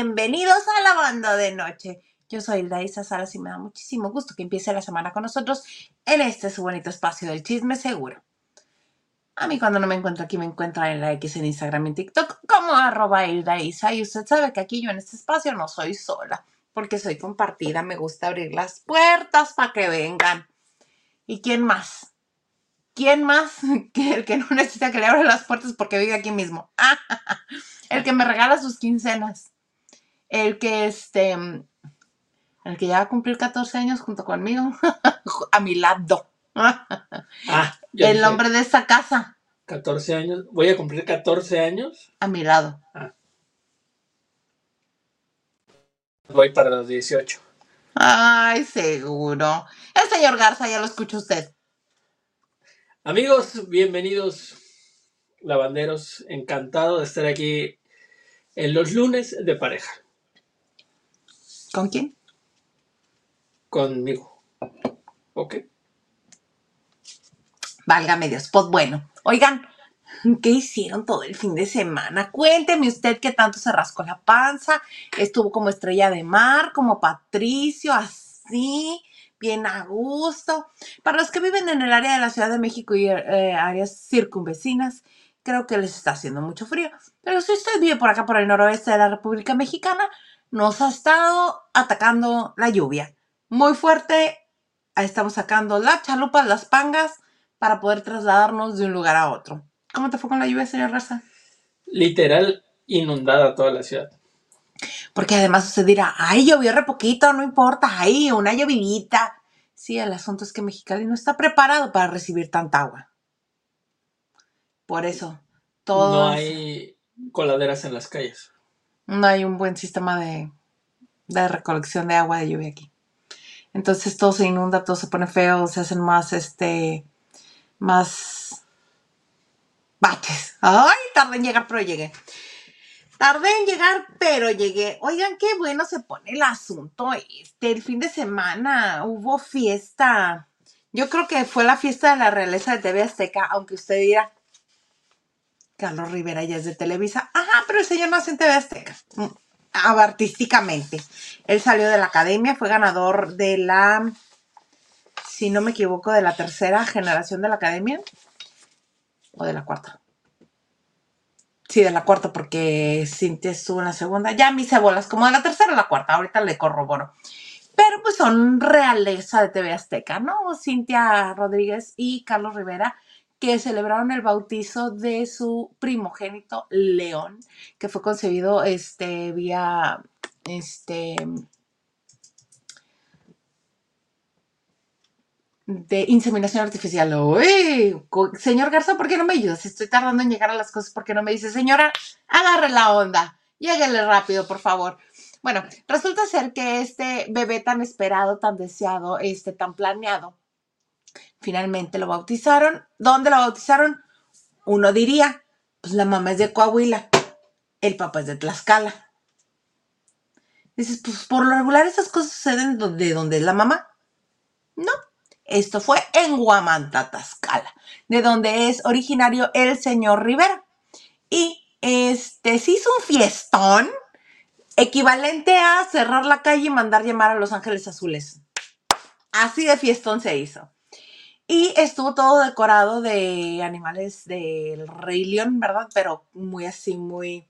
Bienvenidos a la banda de noche. Yo soy Hilda Isa Salas y me da muchísimo gusto que empiece la semana con nosotros en este su bonito espacio del chisme seguro. A mí cuando no me encuentro aquí me encuentra en la X en Instagram y TikTok como arroba Isa y usted sabe que aquí yo en este espacio no soy sola porque soy compartida, me gusta abrir las puertas para que vengan. ¿Y quién más? ¿Quién más que el que no necesita que le abra las puertas porque vive aquí mismo? el que me regala sus quincenas. El que este. El que ya va a cumplir 14 años junto conmigo. a mi lado. Ah, el nombre de esta casa. 14 años. Voy a cumplir 14 años. A mi lado. Voy para los 18. Ay, seguro. El señor Garza, ya lo escucha usted. Amigos, bienvenidos, lavanderos. Encantado de estar aquí en los lunes de pareja ¿Con quién? conmigo. ¿Ok? Válgame Dios. Pues bueno. Oigan, ¿qué hicieron todo el fin de semana? Cuénteme usted qué tanto se rascó la panza. Estuvo como estrella de mar, como Patricio, así, bien a gusto. Para los que viven en el área de la Ciudad de México y eh, áreas circunvecinas, creo que les está haciendo mucho frío. Pero si usted vive por acá, por el noroeste de la República Mexicana, nos ha estado atacando la lluvia. Muy fuerte. Ahí Estamos sacando las chalupas, las pangas, para poder trasladarnos de un lugar a otro. ¿Cómo te fue con la lluvia, señor Raza? Literal inundada toda la ciudad. Porque además usted dirá, ay, llovió re poquito, no importa, ay, una llovidita. Sí, el asunto es que Mexicali no está preparado para recibir tanta agua. Por eso, todo No hay coladeras en las calles. No hay un buen sistema de, de recolección de agua de lluvia aquí. Entonces todo se inunda, todo se pone feo, se hacen más, este, más baches. Ay, tardé en llegar, pero llegué. Tardé en llegar, pero llegué. Oigan, qué bueno se pone el asunto este. El fin de semana hubo fiesta. Yo creo que fue la fiesta de la realeza de TV Azteca, aunque usted dirá, Carlos Rivera ya es de Televisa. Ajá, pero el señor nació en TV Azteca. Mm, ah, Artísticamente. Él salió de la academia, fue ganador de la, si no me equivoco, de la tercera generación de la academia. O de la cuarta. Sí, de la cuarta, porque Cintia estuvo en la segunda. Ya mis cebolas, como de la tercera o la cuarta. Ahorita le corroboro. Pero pues son realeza de TV Azteca, ¿no? Cintia Rodríguez y Carlos Rivera, que celebraron el bautizo de su primogénito León, que fue concebido este, vía este, de inseminación artificial. Uy, señor Garza, ¿por qué no me ayudas? Estoy tardando en llegar a las cosas, ¿por qué no me dice, señora, agarre la onda, lléguele rápido, por favor? Bueno, resulta ser que este bebé tan esperado, tan deseado, este tan planeado, finalmente lo bautizaron. ¿Dónde lo bautizaron? Uno diría, pues la mamá es de Coahuila, el papá es de Tlaxcala. Dices, pues por lo regular esas cosas suceden donde, donde es la mamá. No, esto fue en Huamantla, Tlaxcala, de donde es originario el señor Rivera. Y este se hizo un fiestón equivalente a cerrar la calle y mandar llamar a Los Ángeles Azules. Así de fiestón se hizo. Y estuvo todo decorado de animales del Rey León, ¿verdad? Pero muy así, muy,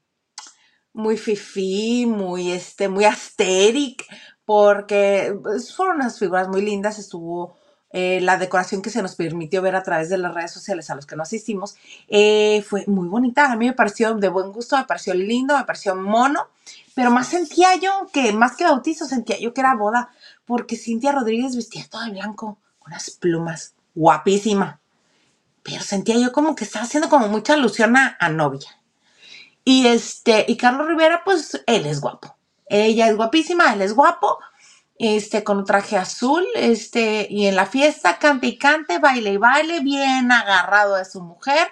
muy fifí, muy, este, muy asteric, porque pues, fueron unas figuras muy lindas. Estuvo eh, la decoración que se nos permitió ver a través de las redes sociales a los que no asistimos. eh, fue muy bonita. A mí me pareció de buen gusto, me pareció lindo, me pareció mono. Pero más sentía yo que, más que bautizo, sentía yo que era boda, porque Cintia Rodríguez vestía todo de blanco, con unas plumas, guapísima. Pero sentía yo como que estaba haciendo como mucha alusión a, a novia. Y este, y Carlos Rivera, pues él es guapo. Ella es guapísima, él es guapo, este, con un traje azul, este, y en la fiesta cante y cante, baile y baile, bien agarrado de su mujer.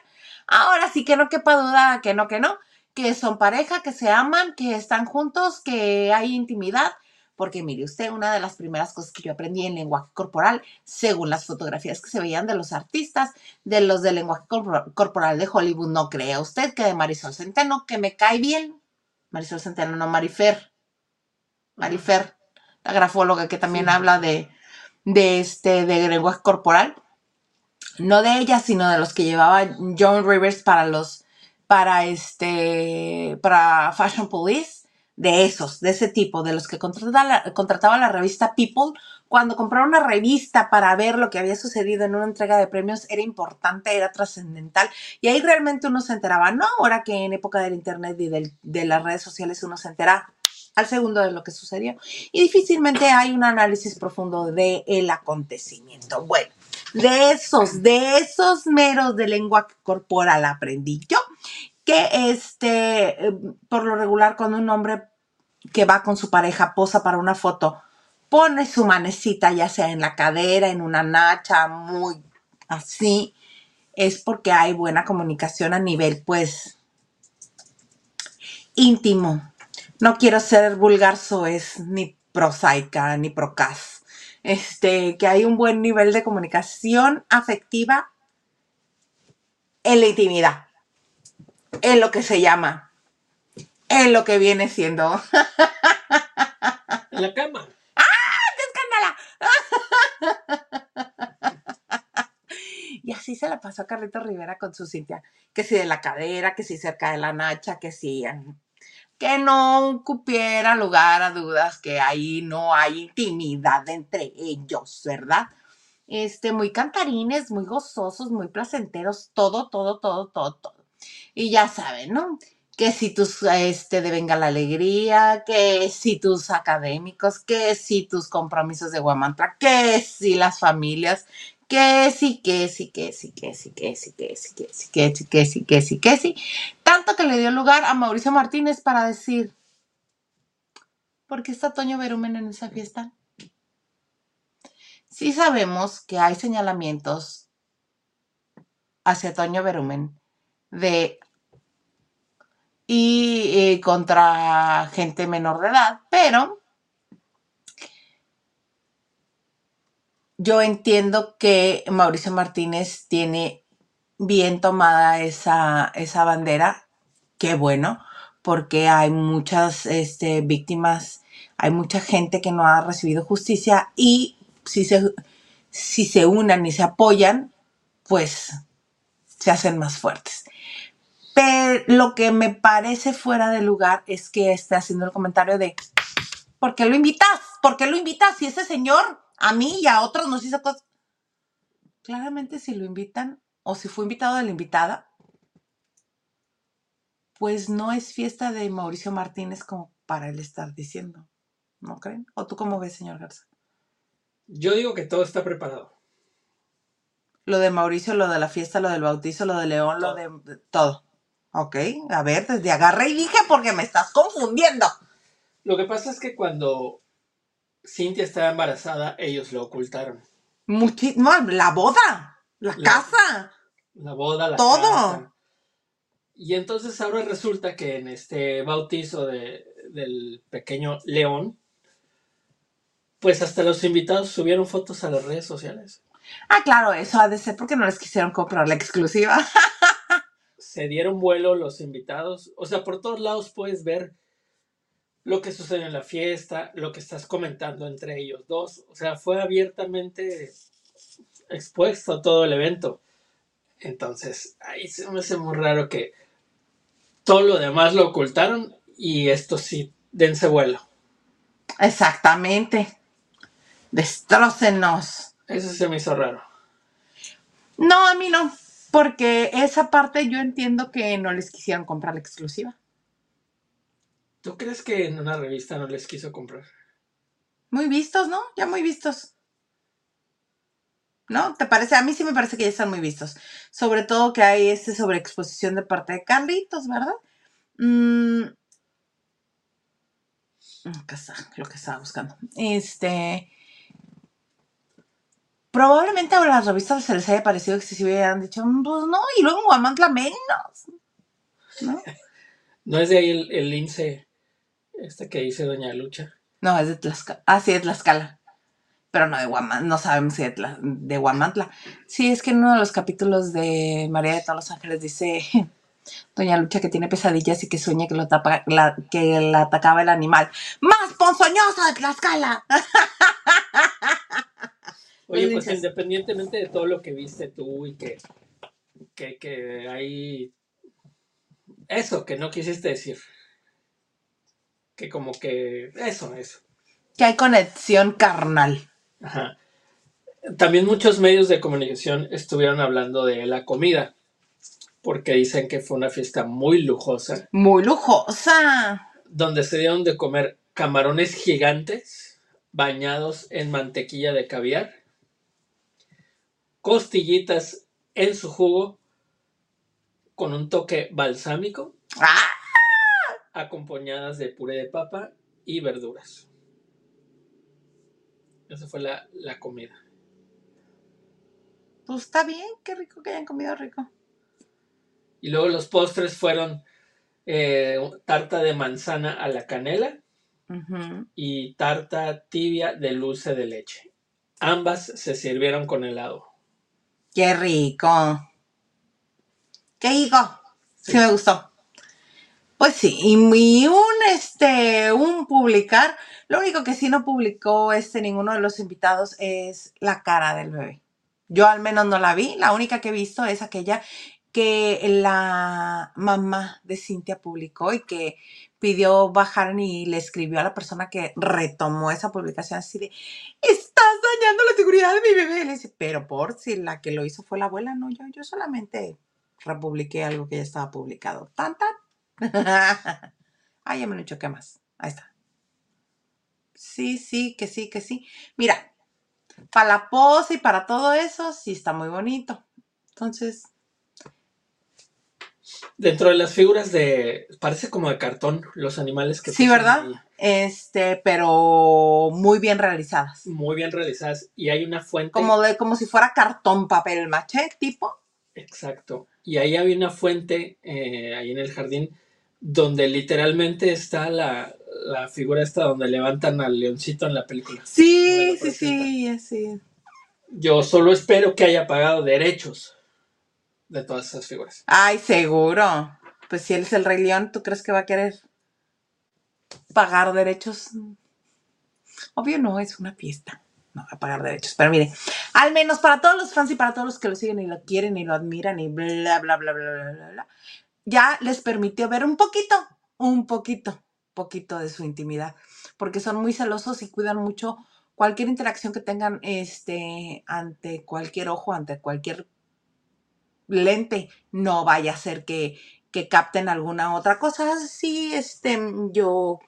Ahora sí que no quepa duda, que no, que no, que son pareja, que se aman, que están juntos, que hay intimidad. Porque mire usted, una de las primeras cosas que yo aprendí en lenguaje corporal, según las fotografías que se veían de los artistas, de los de lenguaje corpor- corporal de Hollywood, no crea usted que de Marisol Centeno, que me cae bien, Marisol Centeno, no, Marifer. Marifer, la grafóloga que también habla de, de este, de lenguaje corporal. No de ella, sino de los que llevaba John Rivers para los, para este, para Fashion Police. De esos, de ese tipo, de los que contrataba la, contrataba la revista People. Cuando comprar una revista para ver lo que había sucedido en una entrega de premios era importante, era trascendental. Y ahí realmente uno se enteraba, no ahora que en época del internet y del- de las redes sociales uno se entera al segundo de lo que sucedió. Y difícilmente hay un análisis profundo del el acontecimiento. Bueno, de esos, de esos meros de lengua corporal aprendí yo que este, eh, por lo regular cuando un hombre que va con su pareja posa para una foto, pone su manecita ya sea en la cadera, en una nacha, muy así, es porque hay buena comunicación a nivel pues íntimo. No quiero ser vulgar soez, ni prosaica, ni procas. Este, que hay un buen nivel de comunicación afectiva en la intimidad, en lo que se llama, en lo que viene siendo. En la cama. Y así se la pasó a Carlito Rivera con su Cintia. Que si de la cadera, que si cerca de la nacha, que si. Que no cupiera lugar a dudas, que ahí no hay intimidad entre ellos, ¿verdad? Este, muy cantarines, muy gozosos, muy placenteros, todo, todo, todo, todo, todo. Y ya saben, ¿no? Que si tus, este, de Venga la Alegría, que si tus académicos, que si tus compromisos de Guamantla, que si las familias, que sí, que sí, que sí, que sí, que sí, que sí, que sí, que sí, que sí, que sí, que sí. Tanto que le dio lugar a Mauricio Martínez para decir, ¿por qué está Toño Berumen en esa fiesta? Sí sabemos que hay señalamientos hacia Toño Berumen de y eh, contra gente menor de edad, pero yo entiendo que Mauricio Martínez tiene bien tomada esa, esa bandera, qué bueno, porque hay muchas este, víctimas, hay mucha gente que no ha recibido justicia y si se, si se unan y se apoyan, pues se hacen más fuertes. Pero lo que me parece fuera de lugar es que esté haciendo el comentario de ¿por qué lo invitas? ¿Por qué lo invitas? Si ese señor a mí y a otros nos hizo cosas. Claramente si lo invitan o si fue invitado de la invitada, pues no es fiesta de Mauricio Martínez como para él estar diciendo. ¿No creen? ¿O tú cómo ves, señor Garza? Yo digo que todo está preparado. Lo de Mauricio, lo de la fiesta, lo del bautizo, lo de León, lo de de todo. Ok, a ver, desde agarré y dije porque me estás confundiendo. Lo que pasa es que cuando Cintia estaba embarazada, ellos lo ocultaron. Muchi no, la boda, la, La- casa. La boda, la Todo. casa. Y entonces ahora resulta que en este bautizo de- del pequeño León, pues hasta los invitados subieron fotos a las redes sociales. Ah, claro, eso ha de ser porque no les quisieron comprar la exclusiva. Se dieron vuelo los invitados. O sea, por todos lados puedes ver lo que sucede en la fiesta, lo que estás comentando entre ellos dos. O sea, fue abiertamente expuesto todo el evento. Entonces, ahí se me hace muy raro que todo lo demás lo ocultaron y esto sí, dense vuelo. Exactamente. Destrócenos. Eso se me hizo raro. No, a mí no. Porque esa parte yo entiendo que no les quisieron comprar la exclusiva. ¿Tú crees que en una revista no les quiso comprar? Muy vistos, ¿no? Ya muy vistos. ¿No? ¿Te parece? A mí sí me parece que ya están muy vistos. Sobre todo que hay esta sobreexposición de parte de Carlitos, ¿verdad? Mm. Acá está lo que estaba buscando. Este. Probablemente a las revistas se les haya parecido excesivo y hayan dicho, "Mm, pues no, y luego en Guamantla menos. ¿No? ¿No es de ahí el, el lince este que dice Doña Lucha? No, es de Tlaxcala. Ah, sí, de Tlaxcala. Pero no de Guamantla. No sabemos si de, Tla- de Guamantla. Sí, es que en uno de los capítulos de María de todos los Ángeles dice Doña Lucha que tiene pesadillas y que sueña que, lo tapa, la, que la atacaba el animal más ponzoñoso de Tlaxcala. Oye, pues Dices. independientemente de todo lo que viste tú y que, que, que hay eso que no quisiste decir. Que como que eso, eso. Que hay conexión carnal. Ajá. También muchos medios de comunicación estuvieron hablando de la comida, porque dicen que fue una fiesta muy lujosa, Muy lujosa. donde se dieron de comer camarones gigantes bañados en mantequilla de caviar, costillitas en su jugo con un toque balsámico, ¡Ah! acompañadas de puré de papa y verduras. Esa fue la, la comida. Pues está bien, qué rico que hayan comido rico. Y luego los postres fueron eh, tarta de manzana a la canela y tarta tibia de dulce de leche. Ambas se sirvieron con helado. Qué rico. Qué rico. Sí. Me gustó. Pues sí, y, un este, un publicar, lo único que sí no publicó este ninguno de los invitados es la cara del bebé. Yo al menos no la vi, la única que he visto es aquella que la mamá de Cintia publicó y que pidió bajar y le escribió a la persona que retomó esa publicación así de, dañando la seguridad de mi bebé. Le dice, pero por si la que lo hizo fue la abuela, no, yo, yo solamente republiqué algo que ya estaba publicado. Tan, tan. Ay, ya me lo choqué más. Ahí está. Sí, sí, que sí, que sí. Mira, para la pose y para todo eso, sí está muy bonito. Entonces, Dentro de las figuras de... Parece como de cartón los animales que... Sí, ¿verdad? ahí. Este, pero muy bien realizadas. Muy bien realizadas. Y hay una fuente... Como de, como si fuera cartón, papel maché, tipo. Exacto. Y ahí había una fuente, eh, ahí en el jardín, donde literalmente está la, la figura esta donde levantan al leoncito en la película. Sí, sí, sí, sí. Yo solo espero que haya pagado derechos de todas esas figuras. Ay, seguro. Pues si él es el Rey León, ¿tú crees que va a querer pagar derechos? Obvio no, es una fiesta. No va a pagar derechos. Pero mire, al menos para todos los fans y para todos los que lo siguen y lo quieren y lo admiran y bla, bla, bla, bla, bla, bla, bla, ya les permitió ver un poquito, un poquito, poquito de su intimidad. Porque son muy celosos y cuidan mucho cualquier interacción que tengan este, ante cualquier ojo, ante cualquier lente, no vaya a ser que, que capten alguna otra cosa. Sí, este, yo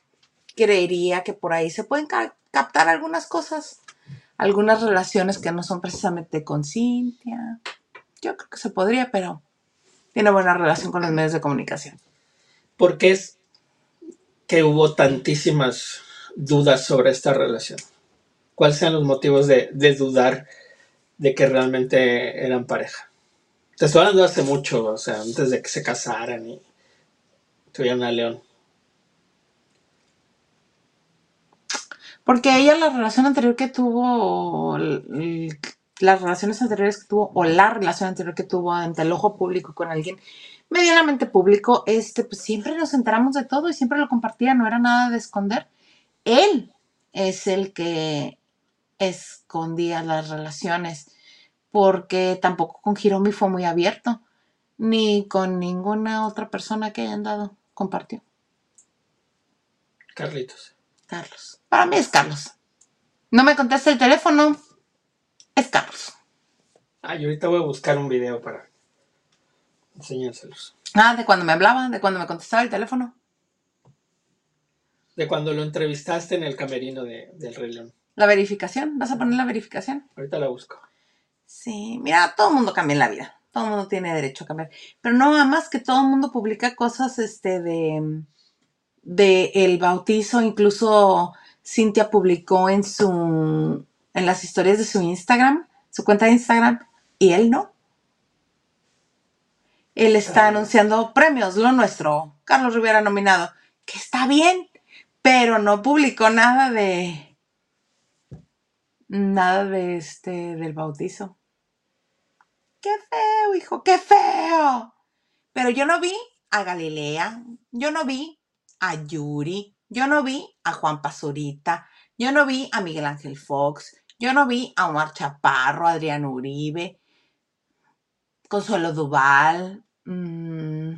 creería que por ahí se pueden ca- captar algunas cosas, algunas relaciones que no son precisamente con Cintia. Yo creo que se podría, pero tiene buena relación con los medios de comunicación. Porque es que hubo tantísimas dudas sobre esta relación. ¿Cuáles sean los motivos de dudar de que realmente eran pareja? Te estoy hablando hace mucho, o sea, antes de que se casaran y tuvieran a León. Porque ella la relación anterior que tuvo, las relaciones anteriores que tuvo, o la relación anterior que tuvo ante el ojo público con alguien medianamente público, este, pues siempre nos enteramos de todo y siempre lo compartía, no era nada de esconder. Él es el que escondía las relaciones, porque tampoco con Hiromi fue muy abierto, ni con ninguna otra persona que hayan dado, compartió. Carlitos. Carlos. Para mí es Carlos. No me contesta el teléfono. Es Carlos. Ah, y ahorita voy a buscar un video para enseñárselos. Ah, de cuando me hablaba, de cuando me contestaba el teléfono. De cuando lo entrevistaste en el camerino de, del Rey León. La verificación. ¿Vas a poner la verificación? Ahorita la busco. Sí, mira, todo el mundo cambia en la vida. Todo el mundo tiene derecho a cambiar. Pero no nada más que todo el mundo publica cosas este de de el bautizo, incluso Cintia publicó en su en las historias de su Instagram, su cuenta de Instagram, y él no. Él está anunciando premios, lo nuestro, Carlos Rivera nominado, que está bien, pero no publicó nada de nada de este del bautizo. Qué feo, hijo, qué feo. Pero yo no vi a Galilea, yo no vi a Yuri, yo no vi a Juan Pazurita, yo no vi a Miguel Ángel Fox, yo no vi a Omar Chaparro, Adrián Uribe, Consuelo Duval. mm,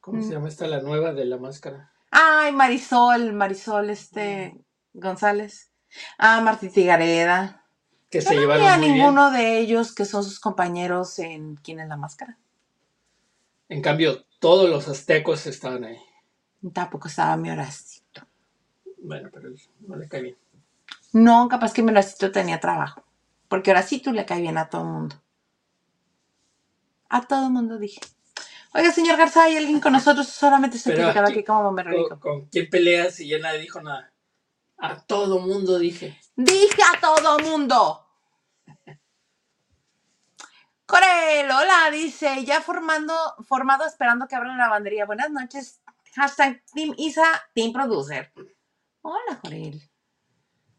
¿Cómo se llama esta la nueva de la máscara? Ay, Marisol, Marisol este González. Ah, Martita Gareda. Que Yo se no llevaron a muy bien. ninguno de ellos que son sus compañeros en ¿Quién es la máscara? En cambio, todos los aztecos estaban ahí. Tampoco estaba mi Horacito. Bueno, pero no le cae bien. No, capaz que mi Horacito tenía trabajo. Porque Horacito le cae bien a todo el mundo. A todo el mundo dije. Oiga, señor Garza, ¿hay alguien con nosotros? Solamente Pero certificado aquí- como me ¿Con, rico. con quién peleas y ya nadie dijo nada? A todo mundo dije. Dije a todo mundo. Corel, hola, dice, ya formando, formado esperando que abran la lavandería. Buenas noches. Hashtag Team Isa, Team Producer. Hola, Corel.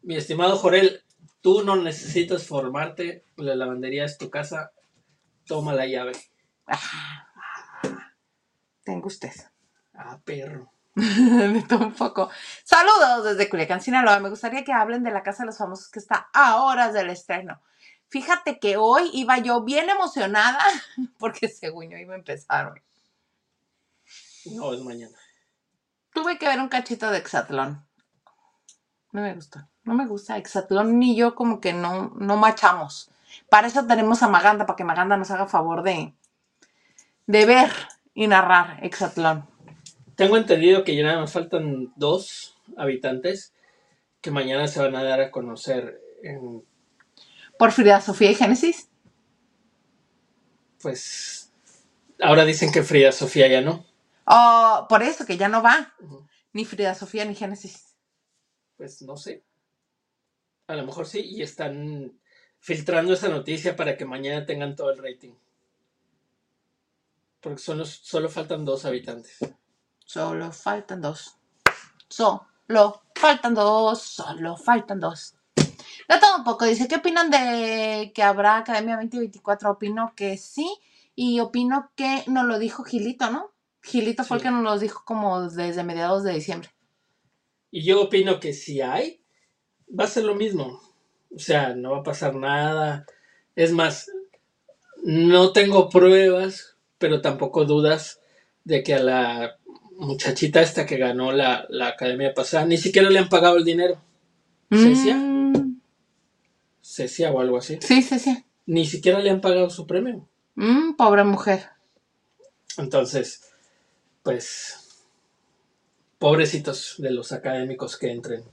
Mi estimado Jorel, tú no necesitas formarte. La lavandería es tu casa. Toma la llave. Ah, tengo usted. Ah, perro. de todo un poco. Saludos desde Culiacán, Sinaloa. Me gustaría que hablen de la Casa de los Famosos que está a horas del estreno. Fíjate que hoy iba yo bien emocionada porque según yo iba a empezar hoy. No, es mañana. Tuve que ver un cachito de Exatlón. No me gusta. No me gusta Exatlón ni yo como que no, no machamos. Para eso tenemos a Maganda, para que Maganda nos haga favor de, de ver y narrar Exatlón. Tengo entendido que ya nada más faltan dos habitantes que mañana se van a dar a conocer en, Por Frida Sofía y Génesis. pues, ahora dicen que Frida Sofía ya no. Oh, por eso que ya no va. Ni Frida Sofía ni Génesis. Pues no sé. A lo mejor sí, y están filtrando esa noticia para que mañana tengan todo el rating. Porque solo, solo faltan dos habitantes. Solo faltan dos. Solo faltan dos. Solo faltan dos. De todo un poco. Dice, ¿qué opinan de que habrá Academia 2024? Opino que sí. Y opino que nos lo dijo Gilito, ¿no? Gilito fue el que nos lo dijo como desde mediados de diciembre. Y yo opino que si hay, va a ser lo mismo. O sea, no va a pasar nada. Es más, no tengo pruebas, pero tampoco dudas de que a la muchachita esta que ganó la, la academia pasada, ni siquiera le han pagado el dinero. Cecia o algo así. sí, sí. Ni siquiera le han pagado su premio. Mm, pobre mujer. Entonces, pues, pobrecitos de los académicos que entren.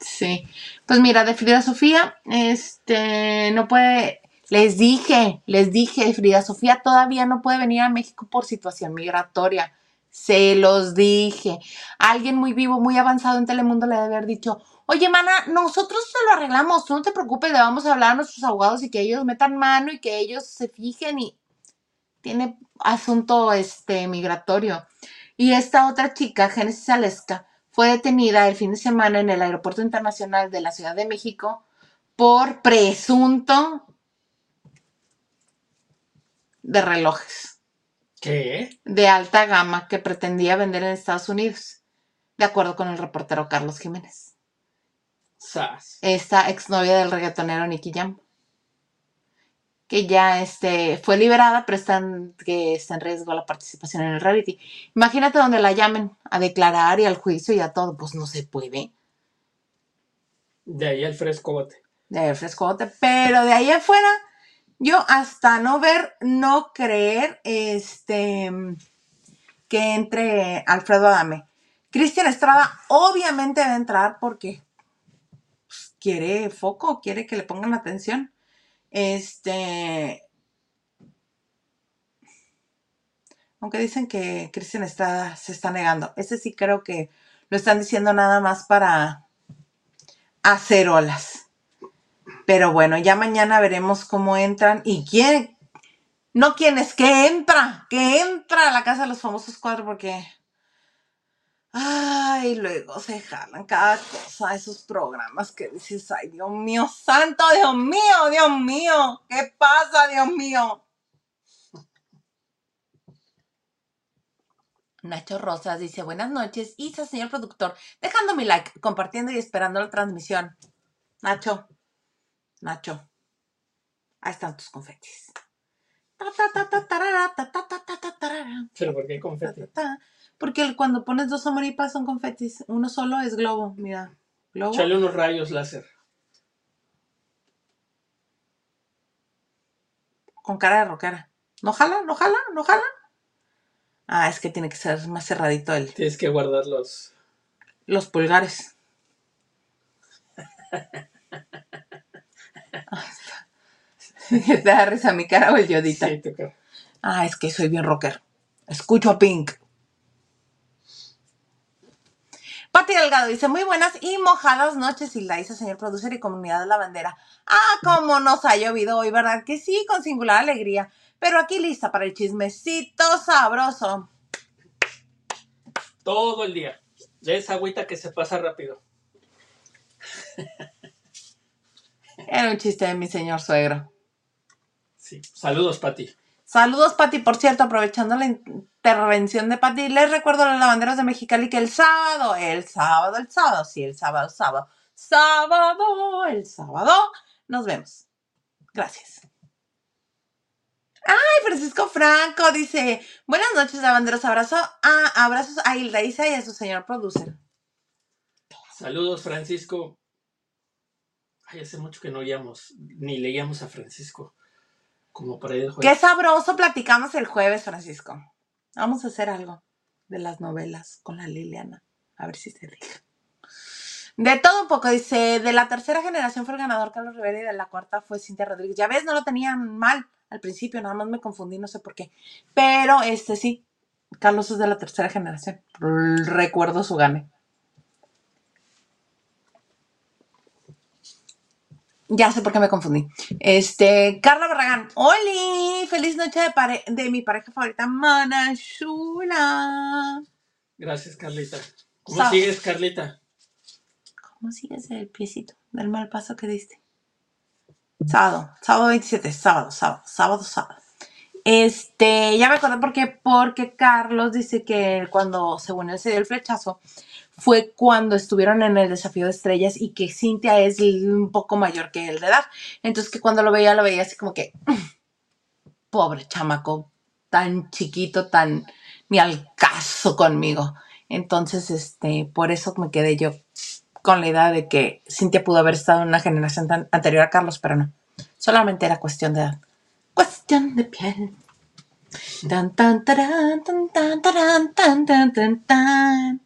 Sí. Pues mira, de Frida Sofía, este, no puede, les dije, les dije, Frida Sofía todavía no puede venir a México por situación migratoria. Se los dije. Alguien muy vivo, muy avanzado en Telemundo le debe haber dicho, oye, mana, nosotros te lo arreglamos, tú no te preocupes, le vamos a hablar a nuestros abogados y que ellos metan mano y que ellos se fijen y tiene asunto este migratorio. Y esta otra chica, Génesis Aleska, fue detenida el fin de semana en el Aeropuerto Internacional de la Ciudad de México por presunto de relojes ¿Qué? de alta gama que pretendía vender en Estados Unidos, de acuerdo con el reportero Carlos Jiménez. Sas. Esta exnovia del reggaetonero Nicky Jam, que ya este, fue liberada, pero está en, que está en riesgo la participación en el reality. Imagínate donde la llamen a declarar y al juicio y a todo, pues no se puede. De ahí el fresco bote. de haber frescote, pero de ahí afuera, yo hasta no ver, no creer, este, que entre Alfredo Adame. Cristian Estrada obviamente debe entrar porque quiere foco, quiere que le pongan atención. Este, aunque dicen que Cristian Estrada se está negando, ese sí creo que lo están diciendo nada más para hacer olas. Pero bueno, ya mañana veremos cómo entran y quién, no quién es, que entra, que entra a la casa de los famosos cuatro porque, ay, luego se jalan cada cosa, esos programas que dices, ay, Dios mío, santo, Dios mío, Dios mío, ¿qué pasa, Dios mío? Nacho Rosas dice, buenas noches, Isa, señor productor, dejando mi like, compartiendo y esperando la transmisión. Nacho, Nacho, ahí están tus confetis. Pero ¿por qué Ta, confeti? ta, ta. Porque cuando pones dos amoripas son confetis, uno solo es globo, mira, globo. Echale unos rayos láser. con cara de rockera. ¿No jala? ¿No jala? ¿No jala? Ah, es que tiene que ser más cerradito el, Tienes que guardarlos. los pulgares. Ay, está. ¿Te da risa mi cara o el yodita? Sí. Ah, es que soy bien rocker. Escucho a Pink. Pati Delgado dice, muy buenas y mojadas noches, Hilda, dice señor producer y comunidad de la bandera. Ah, cómo nos ha llovido hoy, ¿verdad? Que sí, con singular alegría. Pero aquí lista para el chismecito sabroso. Todo el día. De esa agüita que se pasa rápido. Era un chiste de mi señor suegro. Sí. Saludos, Pati. Saludos, Pati. Por cierto, aprovechando la intervención de Pati, les recuerdo a los lavanderos de Mexicali que el sábado, el sábado, el sábado, sí, el sábado, sábado, sábado, el sábado, nos vemos. Gracias. Ay, Francisco Franco dice, buenas noches, lavanderos, abrazo, a, abrazos a Hilda Isa y a su señor producer. Saludos, Francisco. Ay, hace mucho que no oíamos, ni leíamos a Francisco. Como para ir el Qué sabroso platicamos el jueves, Francisco. Vamos a hacer algo de las novelas con la Liliana. A ver si se deja. De todo un poco, dice, de la tercera generación fue el ganador Carlos Rivera y de la cuarta fue Cintia Rodríguez. Ya ves, no lo tenían mal al principio, nada más me confundí, no sé por qué. Pero este sí, Carlos es de la tercera generación. Recuerdo su gane. Ya sé por qué me confundí. Este, Carla Barragán. ¡Oli! ¡Feliz noche de, pare- de mi pareja favorita, Mana Shula! Gracias, Carlita. ¿Cómo sigues, Carlita? ¿Cómo sigues el piecito del mal paso que diste? Sábado, sábado 27, sábado, sábado, sábado, sábado. Este, ya me acordé por qué, porque Carlos dice que cuando, según él se dio el flechazo, fue cuando estuvieron en el desafío de estrellas y que Cintia es un poco mayor que él de edad. Entonces que cuando lo veía, lo veía así como que, pobre chamaco, tan chiquito, tan ni al caso conmigo. Entonces, este, por eso me quedé yo con la idea de que Cintia pudo haber estado en una generación tan anterior a Carlos, pero no. Solamente era cuestión de edad. Cuestión de piel. Tan, tan, tan, tan, tarán, tan, tan, tan, tan,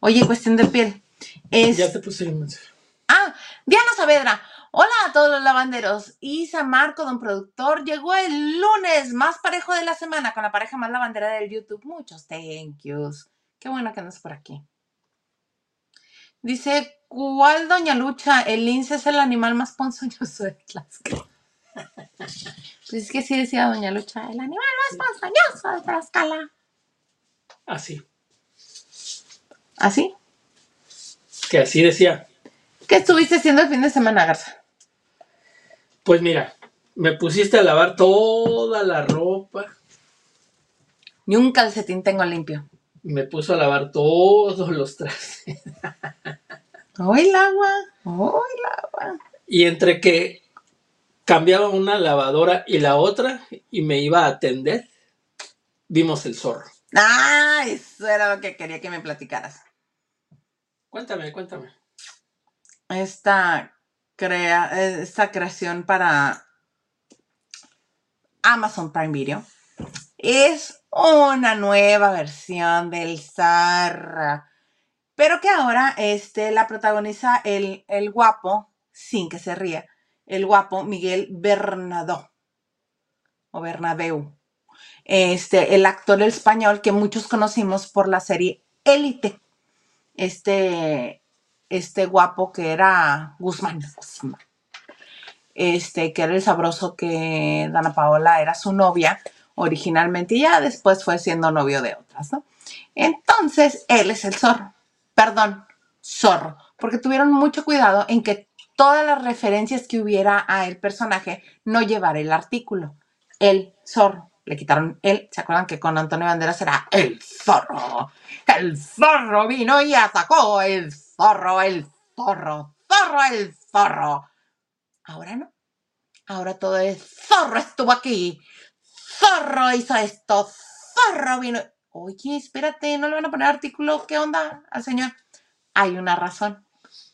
Oye, cuestión de piel. Es... Ya te puse el mensaje. Ah, Diana Saavedra. Hola a todos los lavanderos. Isa Marco, don productor, llegó el lunes más parejo de la semana con la pareja más lavandera del YouTube. Muchos thank yous. Qué bueno que andas por aquí. Dice, ¿cuál doña Lucha? El lince es el animal más ponzoñoso de Tlaxcala. Pues es que sí decía doña Lucha, el animal más ponzoñoso de Tlaxcala. Así. ¿Así? Que así decía. ¿Qué estuviste haciendo el fin de semana, Garza? Pues mira, me pusiste a lavar toda la ropa. Ni un calcetín tengo limpio. Me puso a lavar todos los trastes. ¡Hoy el agua! ¡Hoy el agua! Y entre que cambiaba una lavadora y la otra y me iba a atender, vimos el zorro. ¡Ah! Eso era lo que quería que me platicaras. Cuéntame, cuéntame. Esta, crea, esta creación para Amazon Prime Video es una nueva versión del Zarra. Pero que ahora este, la protagoniza el, el guapo, sin que se ría, el guapo Miguel Bernadó. O Bernabeu. Este, el actor español que muchos conocimos por la serie Élite. Este, este guapo que era Guzmán. Guzmán. Este, que era el sabroso que Dana Paola era su novia originalmente y ya después fue siendo novio de otras, ¿no? Entonces, él es el zorro. Perdón, zorro. Porque tuvieron mucho cuidado en que todas las referencias que hubiera a el personaje no llevara el artículo. El zorro, le quitaron él. ¿Se acuerdan que con Antonio Banderas era el zorro? El zorro vino y atacó el zorro, el zorro, zorro, el zorro. Ahora no. Ahora todo es zorro estuvo aquí. Zorro hizo esto. Zorro vino. Oye, espérate, no le van a poner artículo. ¿Qué onda al señor? Hay una razón.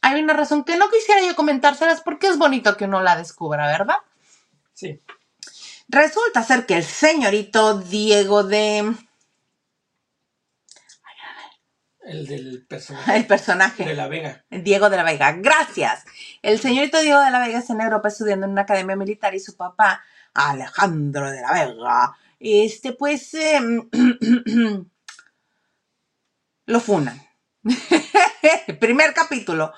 Hay una razón que no quisiera yo comentárselas porque es bonito que uno la descubra, ¿verdad? Sí. Resulta ser que el señorito Diego de. El del personaje. El personaje. De la Vega. Diego de la Vega. Gracias. El señorito Diego de la Vega está en Europa estudiando en una academia militar y su papá, Alejandro de la Vega, este, pues, eh, lo funan. Primer capítulo.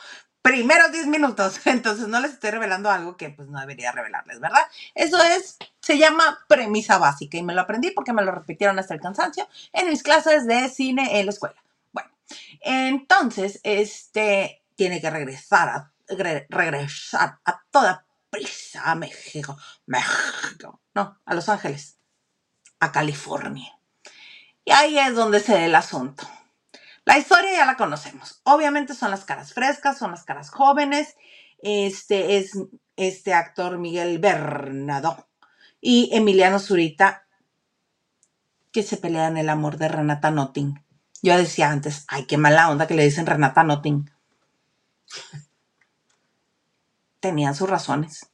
Primeros 10 minutos. Entonces no les estoy revelando algo que pues no debería revelarles, ¿verdad? Eso es, se llama premisa básica y me lo aprendí porque me lo repitieron hasta el cansancio en mis clases de cine en la escuela. Bueno, entonces, este, tiene que regresar a, re- regresar a toda prisa a México. México. No, a Los Ángeles. A California. Y ahí es donde se da el asunto. La historia ya la conocemos. Obviamente son las caras frescas, son las caras jóvenes. Este es este actor Miguel Bernardo y Emiliano Zurita que se pelean el amor de Renata Notting. Yo decía antes, ay, qué mala onda que le dicen Renata Notting. Tenían sus razones.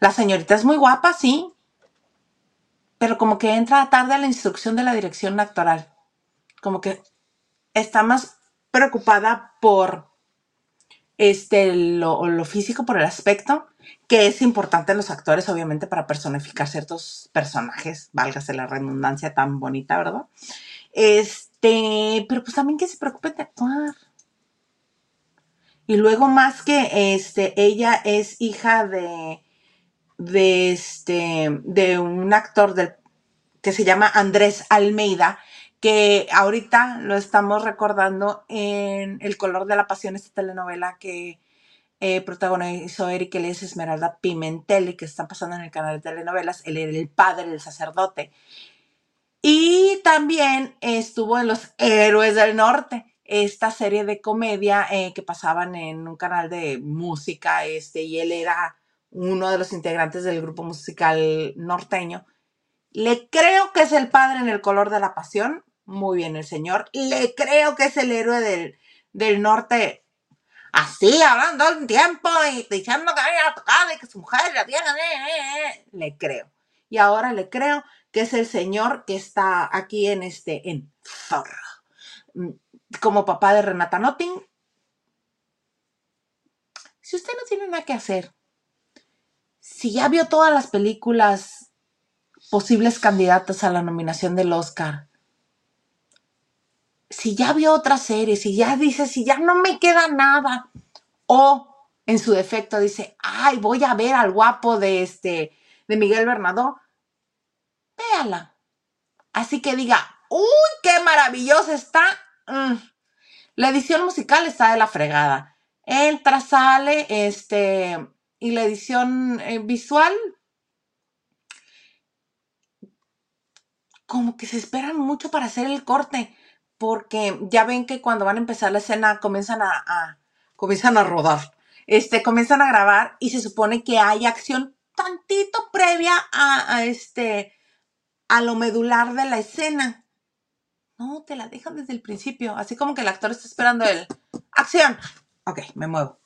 La señorita es muy guapa, sí, pero como que entra tarde a la instrucción de la dirección actoral. Como que está más preocupada por este, lo, lo físico, por el aspecto, que es importante en los actores, obviamente, para personificar ciertos personajes, válgase la redundancia tan bonita, ¿verdad? Este, pero pues también que se preocupe de actuar. Y luego más que este, ella es hija de, de este, de un actor del, que se llama Andrés Almeida, que ahorita lo estamos recordando en El color de la pasión, esta telenovela que eh, protagonizó Eric Elias Esmeralda Pimentel y que está pasando en el canal de telenovelas. Él era el padre del sacerdote. Y también estuvo en Los Héroes del Norte, esta serie de comedia eh, que pasaban en un canal de música, este, y él era uno de los integrantes del grupo musical norteño. Le creo que es el padre en el color de la pasión. Muy bien, el señor. Le creo que es el héroe del, del norte. Así, hablando un tiempo y diciendo que había tocado y que su mujer la tiene. eh, eh, eh. Le creo. Y ahora le creo que es el señor que está aquí en este, en Zorro. Mm, Como papá de Renata Notting. Si usted no tiene nada que hacer, si ya vio todas las películas posibles candidatas a la nominación del Oscar, si ya vio otra serie, si ya dice, si ya no me queda nada, o en su defecto dice, ay, voy a ver al guapo de este, de Miguel Bernardo, véala. Así que diga, uy, qué maravillosa está. Mm. La edición musical está de la fregada. Entra, sale, este, y la edición eh, visual, como que se esperan mucho para hacer el corte, porque ya ven que cuando van a empezar la escena comienzan a, comienzan a rodar, este, comienzan a grabar y se supone que hay acción tantito previa a, este, a lo medular de la escena. No, te la dejan desde el principio, así como que el actor está esperando el acción. Ok, me muevo.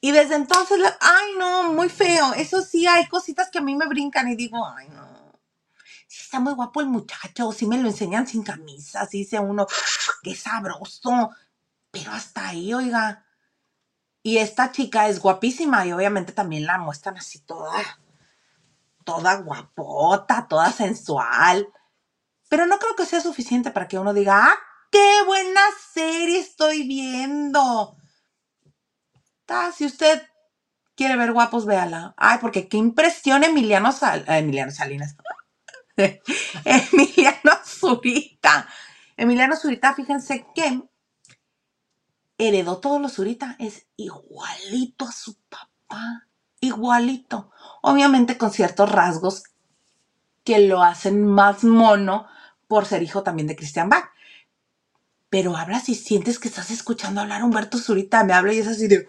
Y desde entonces, ay no, muy feo. Eso sí, hay cositas que a mí me brincan y digo, ay no. Está muy guapo el muchacho, sí me lo enseñan sin camisa, sí dice uno, qué sabroso. Pero hasta ahí, oiga. Y esta chica es guapísima y obviamente también la muestran así toda, toda guapota, toda sensual. Pero no creo que sea suficiente para que uno diga, ¡ah, qué buena serie estoy viendo! Si usted quiere ver guapos, véala. Ay, porque qué impresión Emiliano, Sal- eh, Emiliano Salinas. Emiliano Zurita. Emiliano Zurita, fíjense que heredó todos los Zurita. Es igualito a su papá. Igualito. Obviamente con ciertos rasgos que lo hacen más mono por ser hijo también de Christian Bach. Pero hablas y sientes que estás escuchando hablar a Humberto Zurita, me habla y es así de,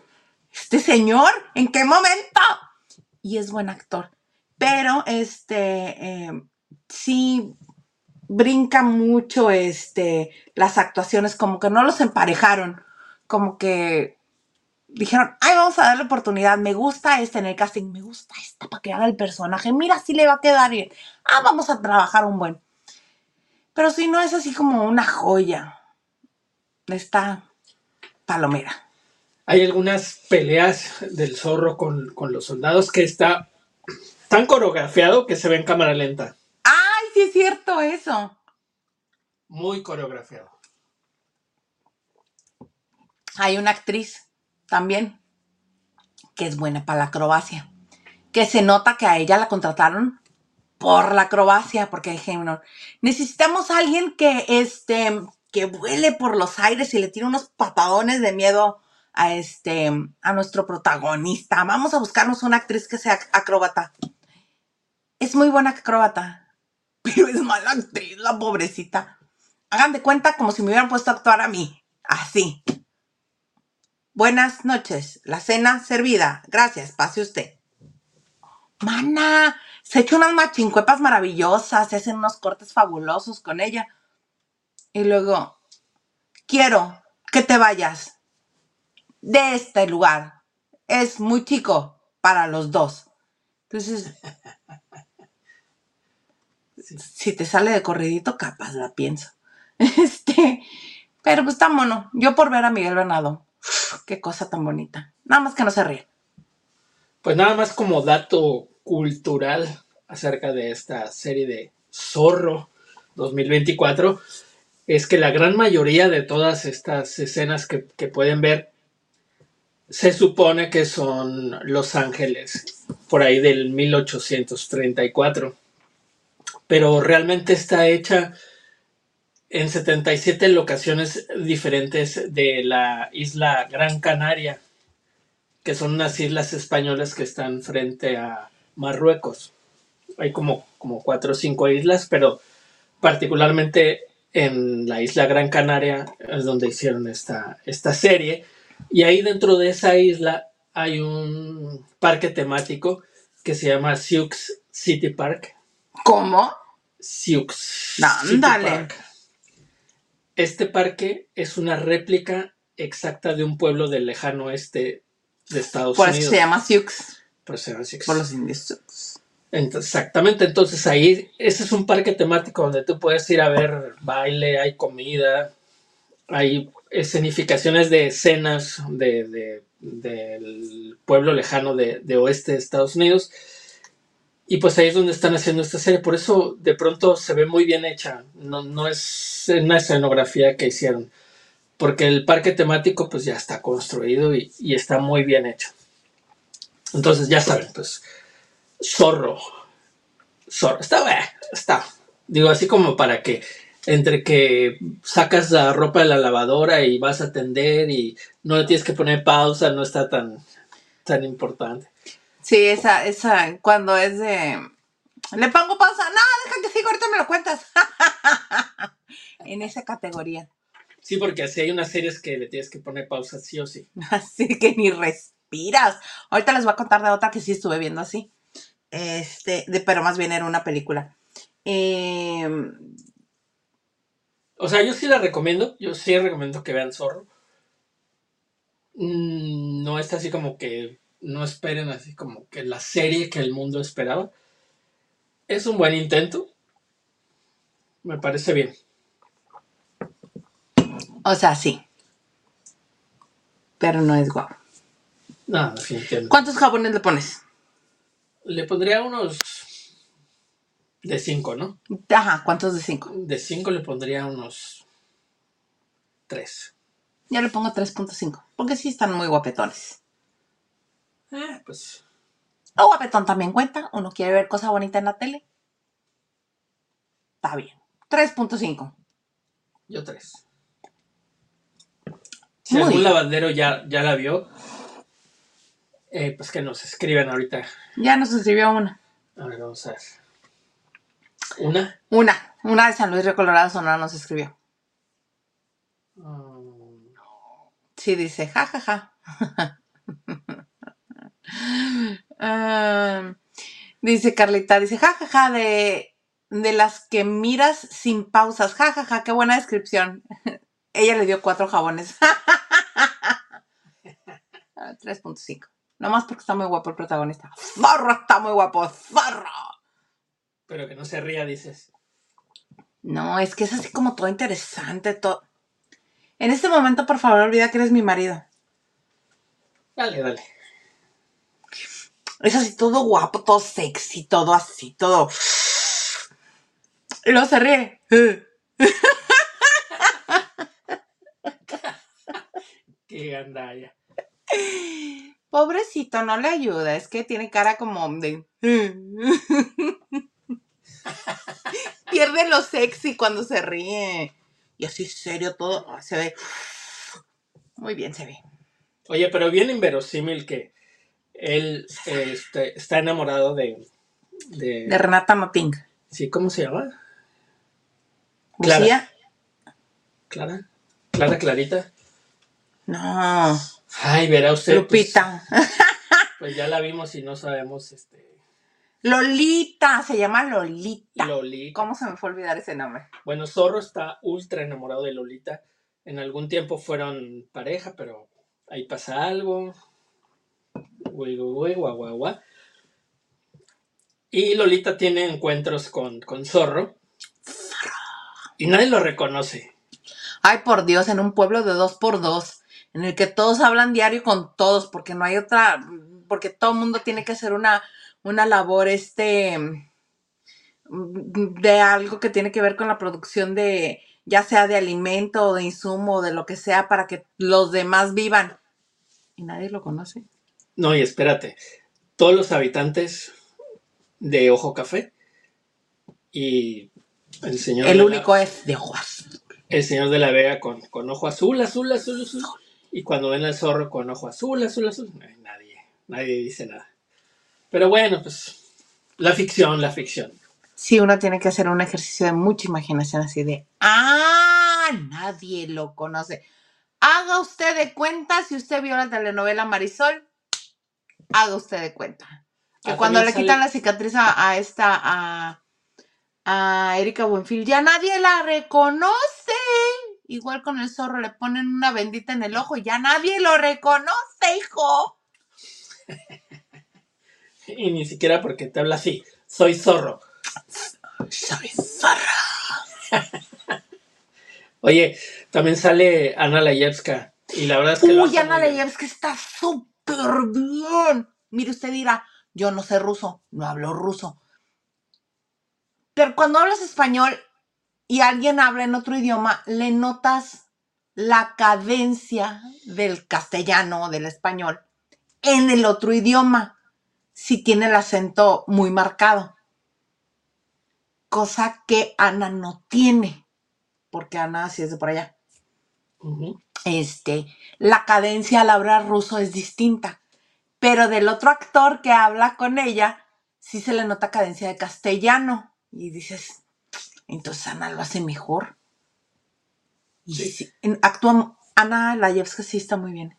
¿este señor? ¿En qué momento? Y es buen actor. Pero, este, eh, sí brinca mucho, este, las actuaciones, como que no los emparejaron, como que dijeron, ay, vamos a darle oportunidad, me gusta este en el casting, me gusta esta para que haga el personaje, mira si le va a quedar bien, ah, vamos a trabajar un buen. Pero si no es así como una joya, está palomera. Hay algunas peleas del zorro con, con los soldados que está tan coreografiado que se ve en cámara lenta. Sí es cierto eso. Muy coreografiado. Hay una actriz también que es buena para la acrobacia. Que se nota que a ella la contrataron por la acrobacia, porque dijeron, necesitamos a alguien que, este, que vuele por los aires y le tire unos patadones de miedo a este, a nuestro protagonista. Vamos a buscarnos una actriz que sea acróbata. Es muy buena acróbata, pero es mala actriz, la pobrecita. Hagan de cuenta como si me hubieran puesto a actuar a mí. Así. Buenas noches. La cena servida. Gracias. Pase usted. Mana, se echa unas machincuepas maravillosas, se hacen unos cortes fabulosos con ella. Y luego, quiero que te vayas de este lugar. Es muy chico para los dos. Entonces, si te sale de corridito, capaz la pienso. Este, pero pues está mono. Yo por ver a Miguel Bernardo qué cosa tan bonita. Nada más que no se ríe. Pues nada más como dato cultural acerca de esta serie de Zorro 2024, es que la gran mayoría de todas estas escenas que, que pueden ver se supone que son Los Ángeles, por ahí del 1834. Pero realmente está hecha en 77 locaciones diferentes de la isla Gran Canaria, que son unas islas españolas que están frente a Marruecos. Hay como, como cuatro o cinco islas, pero particularmente en la isla Gran Canaria es donde hicieron esta, esta serie. Y ahí dentro de esa isla hay un parque temático que se llama Sioux City Park. ¿Cómo? Sioux. Park. Este parque es una réplica exacta de un pueblo del lejano oeste de Estados Por Unidos. eso se llama Sioux. Por eso se llama Sioux. Por los indios Sioux. Entonces, exactamente, entonces ahí, ese es un parque temático donde tú puedes ir a ver baile, hay comida, hay escenificaciones de escenas de, de- del pueblo lejano de, de oeste de Estados Unidos. Y pues ahí es donde están haciendo esta serie. Por eso de pronto se ve muy bien hecha. No, no es una escenografía que hicieron. Porque el parque temático pues ya está construido y, y está muy bien hecho. Entonces ya saben, pues zorro. Zorro. Está bueno. Está. Digo así como para que entre que sacas la ropa de la lavadora y vas a atender y no le tienes que poner pausa, no está tan, tan importante. Sí, esa, esa, cuando es de. Le pongo pausa. No, deja que siga, ahorita me lo cuentas. en esa categoría. Sí, porque así hay unas series que le tienes que poner pausa sí o sí. Así que ni respiras. Ahorita les voy a contar de otra que sí estuve viendo así. Este, de, pero más bien era una película. Eh, O sea, yo sí la recomiendo. Yo sí recomiendo que vean Zorro. Mm, No está así como que no esperen así como que la serie que el mundo esperaba. Es un buen intento. Me parece bien. o sea, sí. Pero no es guapo. No, definitivamente. ¿Cuántos jabones le pones? Le pondría unos de 5, ¿no? Ajá, ¿cuántos de cinco? De 5 le pondría unos 3. Yo le pongo 3.5. Porque sí están muy guapetones. Eh, pues Lo guapetón también cuenta. Uno quiere ver cosa bonita en la tele. Está bien. 3.5. yo 3. Si Muy algún bien. lavandero ya, ya la vio, eh, pues que nos escriban ahorita. Ya nos escribió una. A ver, vamos a ver. ¿Una? Una, una de San Luis Río Colorado, Sonora nos escribió. Mm, Sí, dice, ja, ja, ja. Ah, dice Carlita, dice, ja, ja, ja, de, de las que miras sin pausas. Ja, ja, ja, qué buena descripción. Ella le dio cuatro jabones. Ah, 3.5. Nomás porque está muy guapo el protagonista. ¡Zorro! Está muy guapo. ¡Zorro! pero que no se ría, dices. No, es que es así como todo interesante, todo. En este momento, por favor, olvida que eres mi marido. Dale, dale. Es así todo guapo, todo sexy, todo así, todo. Y luego se ríe. Qué gandalla. Pobrecito, no le ayuda. Es que tiene cara como de. Pierde lo sexy cuando se ríe. Y así serio todo. Se ve. Muy bien, se ve. Oye, pero bien inverosímil que él este, está enamorado de, de, De Renata Maping. Sí, ¿cómo se llama? Clara. Lucía. Clara. Clara Clarita. No. Ay, verá usted. pues, Lupita. Pues, ya la vimos y no sabemos, este. Lolita. Se llama Lolita. Lolita. ¿Cómo se me fue a olvidar ese nombre? Bueno, Zorro está ultra enamorado de Lolita. En algún tiempo fueron pareja, pero ahí pasa algo. Y Lolita tiene encuentros con, con Zorro. Y nadie lo reconoce. Ay, por Dios, en un pueblo de dos por dos, en el que todos hablan diario con todos, porque no hay otra, porque todo el mundo tiene que hacer una, una labor, este, de algo que tiene que ver con la producción de, ya sea de alimento o de insumo o de lo que sea, para que los demás vivan. Y nadie lo conoce. No, y espérate. Todos los habitantes de Ojo Café y el señor, El único es de ojos. La, el señor de la Vega con, con ojo azul, azul, azul, azul. Y cuando ven al zorro con ojo azul, azul, azul, no hay nadie, nadie dice nada. Pero bueno, pues la ficción, la ficción. Sí, uno tiene que hacer un ejercicio de mucha imaginación así de, ah, nadie lo conoce. Haga usted de cuenta si usted vio la telenovela Marisol, haga usted de cuenta. Que cuando le quitan la cicatriz a, a esta, a, a Erika Buenfil, ya nadie la reconoce. Igual con el zorro le ponen una bendita en el ojo y ya nadie lo reconoce, hijo. Y ni siquiera porque te habla así. Soy zorro. Soy zorro. Oye, también sale Ana Layevska. Y la verdad es que. Uy, Ana. Leyevska está súper bien. Mire, usted dirá, yo no sé ruso, no hablo ruso. Pero cuando hablas español y alguien habla en otro idioma, le notas la cadencia del castellano o del español en el otro idioma, si tiene el acento muy marcado. Cosa que Ana no tiene, porque Ana sí es de por allá Ujú. Este, la cadencia al hablar ruso es distinta. Pero del otro actor que habla con ella, sí se le nota cadencia de castellano. Y dices, entonces Ana lo hace mejor. Y Sí. sí, actúa, Ana Layevska sí está muy bien.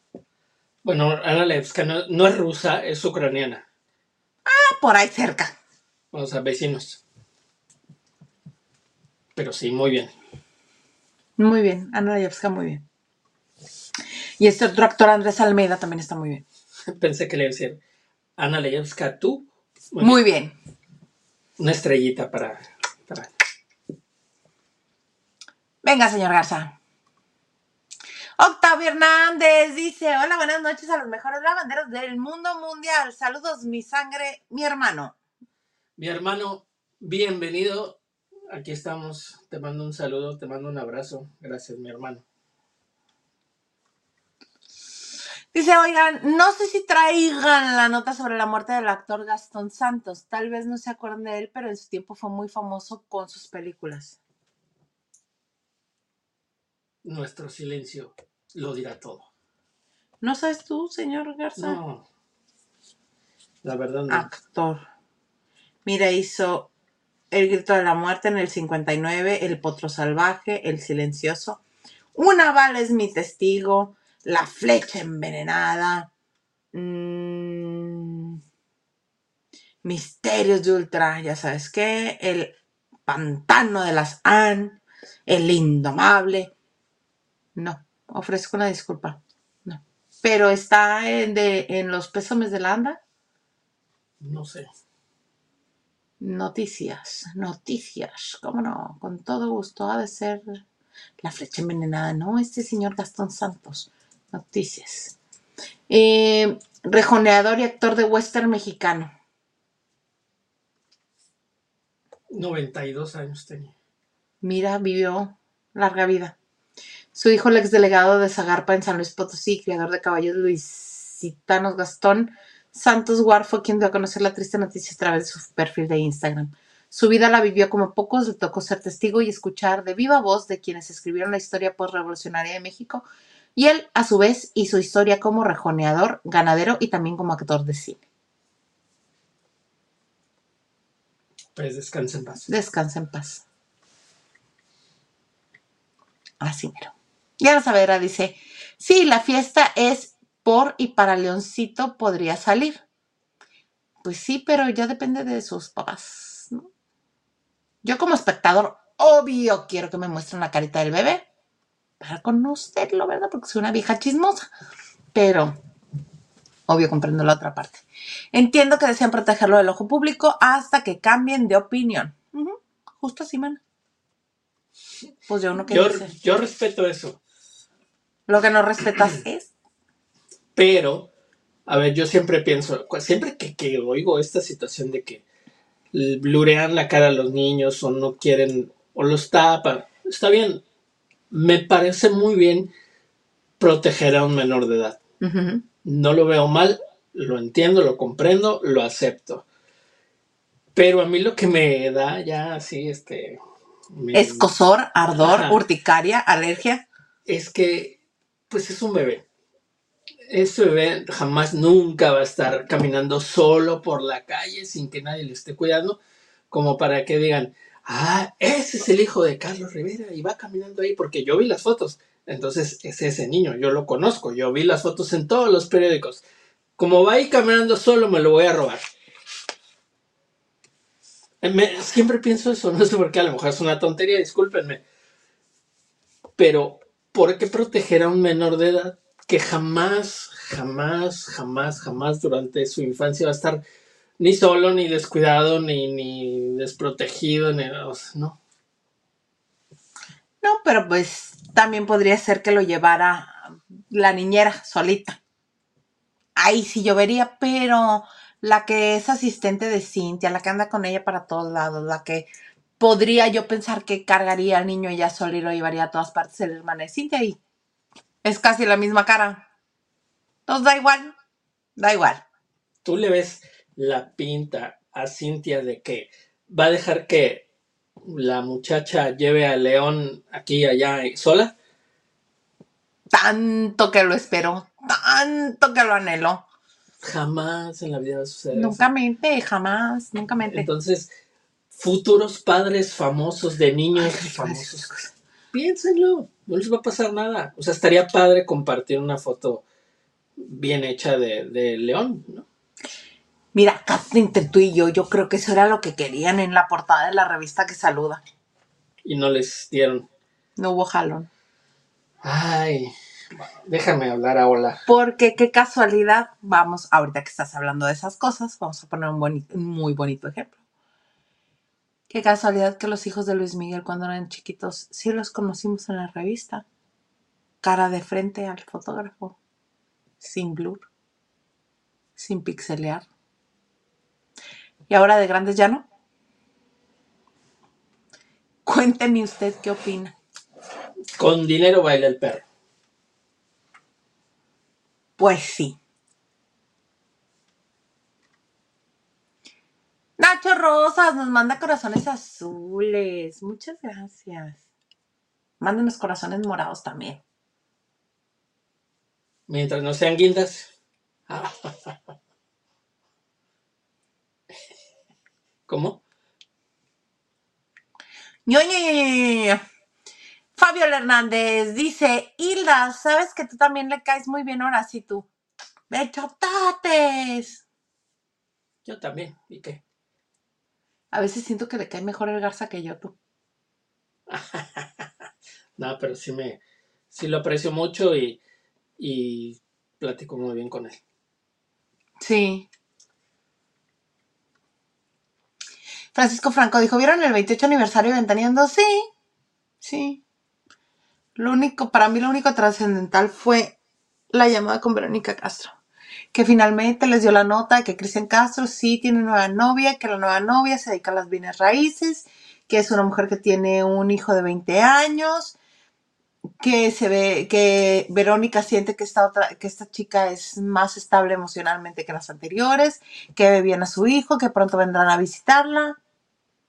Bueno, Ana Layevska no, no es rusa, es ucraniana. Ah, por ahí cerca. O sea, vecinos. Pero sí, muy bien. Muy bien, Ana Layevska muy bien. Y este otro actor, Andrés Almeida, también está muy bien. Pensé que le iba a decir Ana Layevska, tú. Muy Muy bien. Una estrellita para, para. Venga, señor Garza. Octavio Hernández dice, hola, buenas noches a los mejores lavanderos del mundo mundial. Saludos, mi sangre, mi hermano. Mi hermano, bienvenido. Aquí estamos. Te mando un saludo, te mando un abrazo. Gracias, mi hermano. Dice, oigan, no sé si traigan la nota sobre la muerte del actor Gastón Santos. Tal vez no se acuerden de él, pero en su tiempo fue muy famoso con sus películas. Nuestro silencio lo dirá todo. ¿No sabes tú, señor Garza? No. La verdad no. Actor. Mira, hizo El grito de la muerte en el 59, El potro salvaje, El silencioso, Una bala es mi testigo, La flecha envenenada, mm, Misterios de Ultra, ya sabes qué, El pantano de las An, El indomable. No, ofrezco una disculpa. No. Pero está en, de, en los pésames de la anda. No sé. Noticias, noticias, cómo no, con todo gusto ha de ser la flecha envenenada, ¿no? Este señor Gastón Santos, noticias. Eh, rejoneador y actor de western mexicano. 92 años tenía. Mira, vivió larga vida. Su hijo, el exdelegado de Zagarpa en San Luis Potosí, criador de caballos luisitanos Gastón, Santos War fue quien dio a conocer la triste noticia a través de su perfil de Instagram. Su vida la vivió como pocos, le tocó ser testigo y escuchar de viva voz de quienes escribieron la historia postrevolucionaria de México, y él, a su vez, hizo historia como rejoneador, ganadero y también como actor de cine. Pues descansa en paz. Descansa en paz. Así mero. Ya Saavedra dice, sí, la fiesta es por y para Leoncito podría salir. Pues sí, pero ya depende de sus papás. ¿no? Yo como espectador, obvio, quiero que me muestren la carita del bebé para conocerlo, ¿verdad? Porque soy una vieja chismosa. Pero, obvio, comprendo la otra parte. Entiendo que desean protegerlo del ojo público hasta que cambien de opinión. Uh -huh. Justo así, man. Pues yo no yo, yo respeto eso. Lo que no respetas es pero, a ver, yo siempre pienso, siempre que, que oigo esta situación de que blurean la cara a los niños o no quieren o los tapan, está bien, me parece muy bien proteger a un menor de edad. Uh -huh. No lo veo mal, lo entiendo, lo comprendo, lo acepto. Pero a mí lo que me da ya así, este... Me... Escosor, ardor, Ajá. urticaria, alergia. Es que, pues es un bebé ese bebé jamás nunca va a estar caminando solo por la calle sin que nadie le esté cuidando, como para que digan, ah, ese es el hijo de Carlos Rivera y va caminando ahí, porque yo vi las fotos. Entonces es ese niño, yo lo conozco, yo vi las fotos en todos los periódicos. Como va ahí caminando solo, me lo voy a robar. Me, siempre pienso eso, no sé por qué, a lo mejor es una tontería, discúlpenme. Pero, ¿por qué proteger a un menor de edad que jamás, jamás, jamás, jamás durante su infancia va a estar ni solo, ni descuidado, ni, ni desprotegido, ni, o sea, no. No, pero pues también podría ser que lo llevara la niñera solita. Ahí sí llovería, pero la que es asistente de Cintia, la que anda con ella para todos lados, la que podría yo pensar que cargaría al niño ella sola y lo llevaría a todas partes, el hermano de Cintia y es casi la misma cara. Entonces da igual, da igual. Tú le ves la pinta a Cintia de que va a dejar que la muchacha lleve a León aquí y allá sola. Tanto que lo espero, tanto que lo anhelo. Jamás en la vida va a suceder. Nunca mente, jamás, nunca mente. Entonces, futuros padres famosos de niños Ay, famosos. Piénsenlo, no les va a pasar nada. O sea, estaría padre compartir una foto bien hecha de, de León, ¿no? Mira, entre tú y yo, yo creo que eso era lo que querían en la portada de la revista que saluda. Y no les dieron. No hubo jalón. Ay, déjame hablar a Hola. Porque qué casualidad, vamos, ahorita que estás hablando de esas cosas, vamos a poner un, un muy bonito ejemplo. Qué casualidad que los hijos de Luis Miguel cuando eran chiquitos sí los conocimos en la revista. Cara de frente al fotógrafo. Sin blur. Sin pixelear. ¿Y ahora de grandes ya no? Cuénteme usted qué opina. Con dinero baila el perro. Pues sí. Nacho Rosas nos manda corazones azules. Muchas gracias. Mándenos corazones morados también. Mientras no sean guindas. ¿Cómo? Ño, Ño, Ño, Ño, Ño, Ño. Fabio Hernández dice, Hilda, ¿sabes que tú también le caes muy bien ahora sí tú? ¡Bechotates! Yo también. ¿Y qué? A veces siento que le cae mejor el Garza que yo tú. No, pero sí me, sí lo aprecio mucho y, y platico muy bien con él. Sí. Francisco Franco dijo, ¿vieron el 28 aniversario Ventaneando? Sí, sí. Lo único, para mí lo único trascendental fue la llamada con Verónica Castro. Que finalmente les dio la nota de que Cristian Castro sí tiene nueva novia, que la nueva novia se dedica a las bienes raíces, que es una mujer que tiene un hijo de 20 años, que se ve, que Verónica siente que esta otra, que esta chica es más estable emocionalmente que las anteriores, que ve bien a su hijo, que pronto vendrán a visitarla.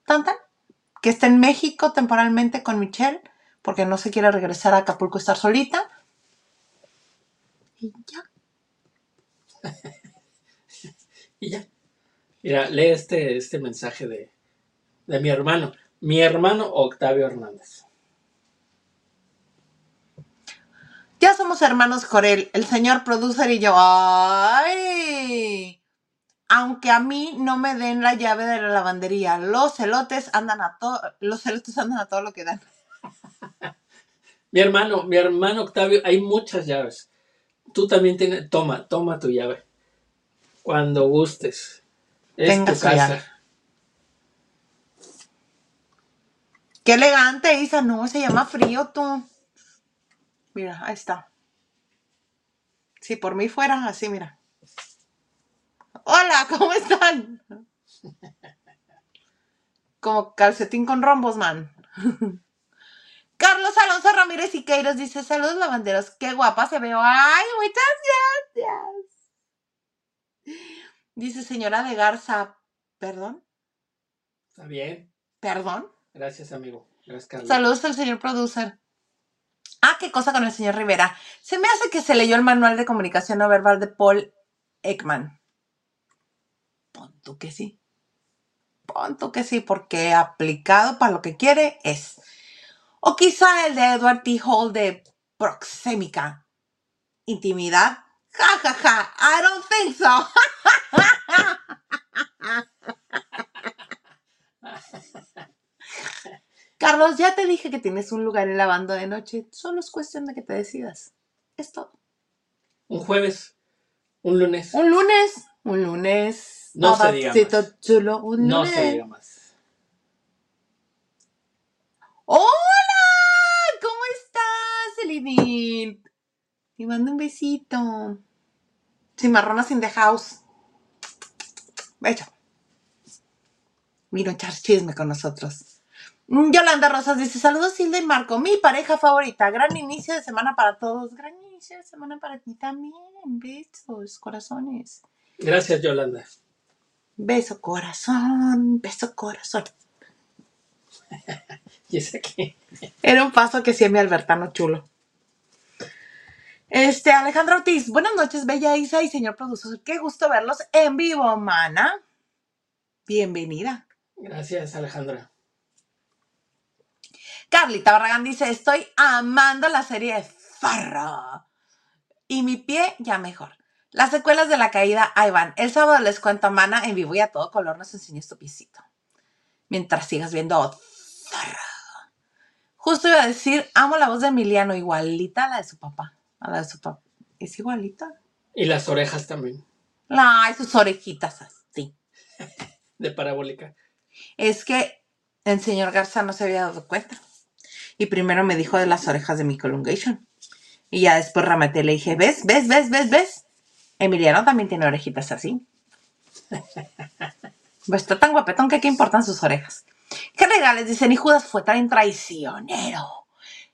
Tan, tan. Que está en México temporalmente con Michelle, porque no se quiere regresar a Acapulco estar solita. Y ya. Y ya. Mira, lee este, este mensaje de, de mi hermano. Mi hermano Octavio Hernández. Ya somos hermanos Corel, el señor producer y yo. ¡Ay! Aunque a mí no me den la llave de la lavandería, los elotes andan a todo, los elotes andan a todo lo que dan. Mi hermano, mi hermano Octavio, hay muchas llaves. Tú también tienes, toma, toma tu llave. Cuando gustes. Es Tenga tu su casa. llave. Qué elegante, Isa. No, se llama frío tú. Mira, ahí está. Si por mí fuera así, mira. Hola, ¿cómo están? Como calcetín con rombos, man. Carlos Alonso Ramírez Siqueiros dice, saludos lavanderos, qué guapa se veo. Ay, muchas gracias. Dice señora de Garza, perdón, Está bien. perdón. Gracias, amigo. Gracias, Carlos. Saludos al señor producer. Ah, qué cosa con el señor Rivera. Se me hace que se leyó el manual de comunicación no verbal de Paul Ekman. Pon tú que sí. Pon tú que sí, porque aplicado para lo que quiere es. O quizá el de Edward T. Hall de Proxémica. Intimidad. Ja, ja, ja. I don't think so. Carlos, ya te dije que tienes un lugar en la banda de noche. Solo es cuestión de que te decidas. Es todo. Un jueves, un lunes. Un lunes. Un lunes. No se diga más. chulo, un No se diga más. ¡Hola! ¿Cómo estás, Elidin? Te mando un besito. Cimarronas in the house. Beso. Vino a echar chisme con nosotros. Mm, Yolanda Rosas dice: Saludos, Hilda y Marco, mi pareja favorita. Gran inicio de semana para todos. Gran inicio de semana para ti también. Besos, corazones. Gracias, Yolanda. Beso, corazón. Beso, corazón. Y ese aquí. Era un paso que sí mi Albertano chulo. Este, Alejandro Ortiz, buenas noches, Bella Isa y señor productor. Qué gusto verlos en vivo, mana. Bienvenida. Gracias, Alejandra. Carlita Barragán dice, estoy amando la serie de Farro. Y mi pie ya mejor. Las secuelas de la caída, ahí van. El sábado les cuento, mana, en vivo y a todo color nos enseñas tu piecito. Mientras sigas viendo. Justo iba a decir, amo la voz de Emiliano, igualita a la de su papá. A la de su papá. ¿Es igualita? Y las orejas también, Ay, sus orejitas así. de parabólica. Es que el señor Garza no se había dado cuenta. Y primero me dijo de las orejas de mi colungation. Y ya después rematé y le dije, ¿ves? ¿Ves? ¿Ves? ¿Ves? ¿Ves? Emiliano también tiene orejitas así. Pues está tan guapetón que qué importan sus orejas. ¿Qué regales? Dicen, y Judas fue tan traicionero.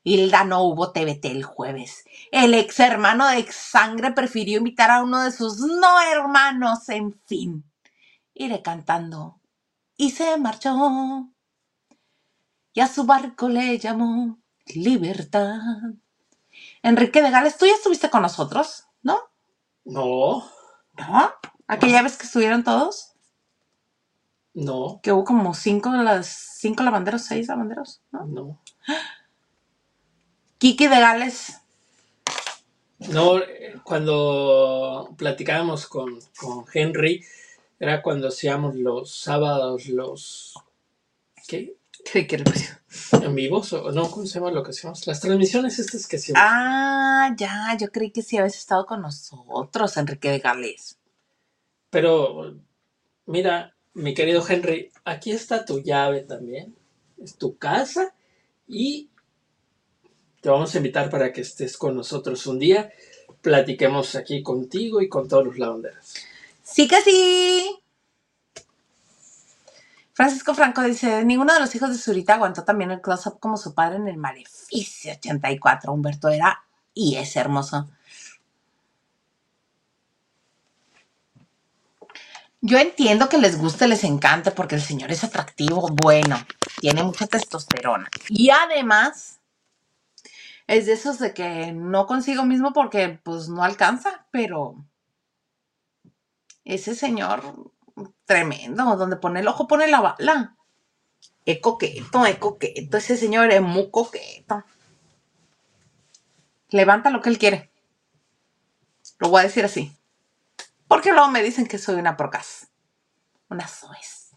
Hilda no hubo TBT el jueves. El ex hermano de ex sangre prefirió invitar a uno de sus no hermanos, en fin. Iré cantando. Y se marchó. Y a su barco le llamó Libertad. Enrique de Gales, ¿tú ya estuviste con nosotros? ¿No? No. ¿Aquella vez que estuvieron todos? No, Que hubo como cinco, las, cinco lavanderos, seis lavanderos, ¿no? no. Kiki de Gales. No, eh, cuando platicábamos con, con Henry, era cuando hacíamos los sábados, los... ¿Qué? ¿Qué decir? ¿En vivos? ¿O no? ¿Cómo se llama lo que hacemos? Las transmisiones estas que hacemos. Ah, ya, yo creí que sí habías estado con nosotros, Enrique de Gales. Pero, mira, mi querido Henry, aquí está tu llave también. Es tu casa y te vamos a invitar para que estés con nosotros un día. Platiquemos aquí contigo y con todos los lavanderos. Sí que sí. Francisco Franco dice, ninguno de los hijos de Zurita aguantó también el close-up como su padre en el Maleficio 84. Humberto era y es hermoso. Yo entiendo que les guste, les encante, porque el señor es atractivo, bueno, tiene mucha testosterona. Y además, es de esos de que no consigo mismo porque pues no alcanza, pero ese señor tremendo, donde pone el ojo pone la bala. Es coqueto, es coqueto, ese señor es muy coqueto. Levanta lo que él quiere. Lo voy a decir así. Porque luego me dicen que soy una procas. Una soez.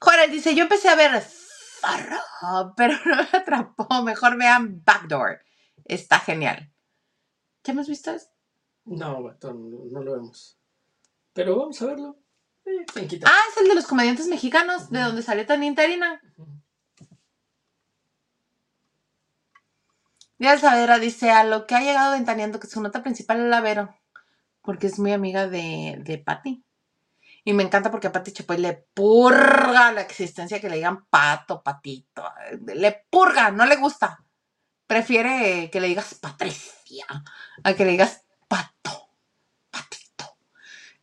Jorge dice, yo empecé a ver Zorro, pero no me atrapó. Mejor vean Backdoor. Está genial. ¿Ya hemos visto? No, no, no lo vemos. Pero vamos a verlo. Eh. Ah, es el de los comediantes mexicanos, de donde salió tan interina. Ujú. Díaz Saavedra dice, a lo que ha llegado ventaneando que su nota principal es la Vero, porque es muy amiga de, de Patty. Y me encanta porque a Patty Chapoy le purga la existencia que le digan pato, patito. Le purga, no le gusta. Prefiere que le digas Patricia a que le digas pato.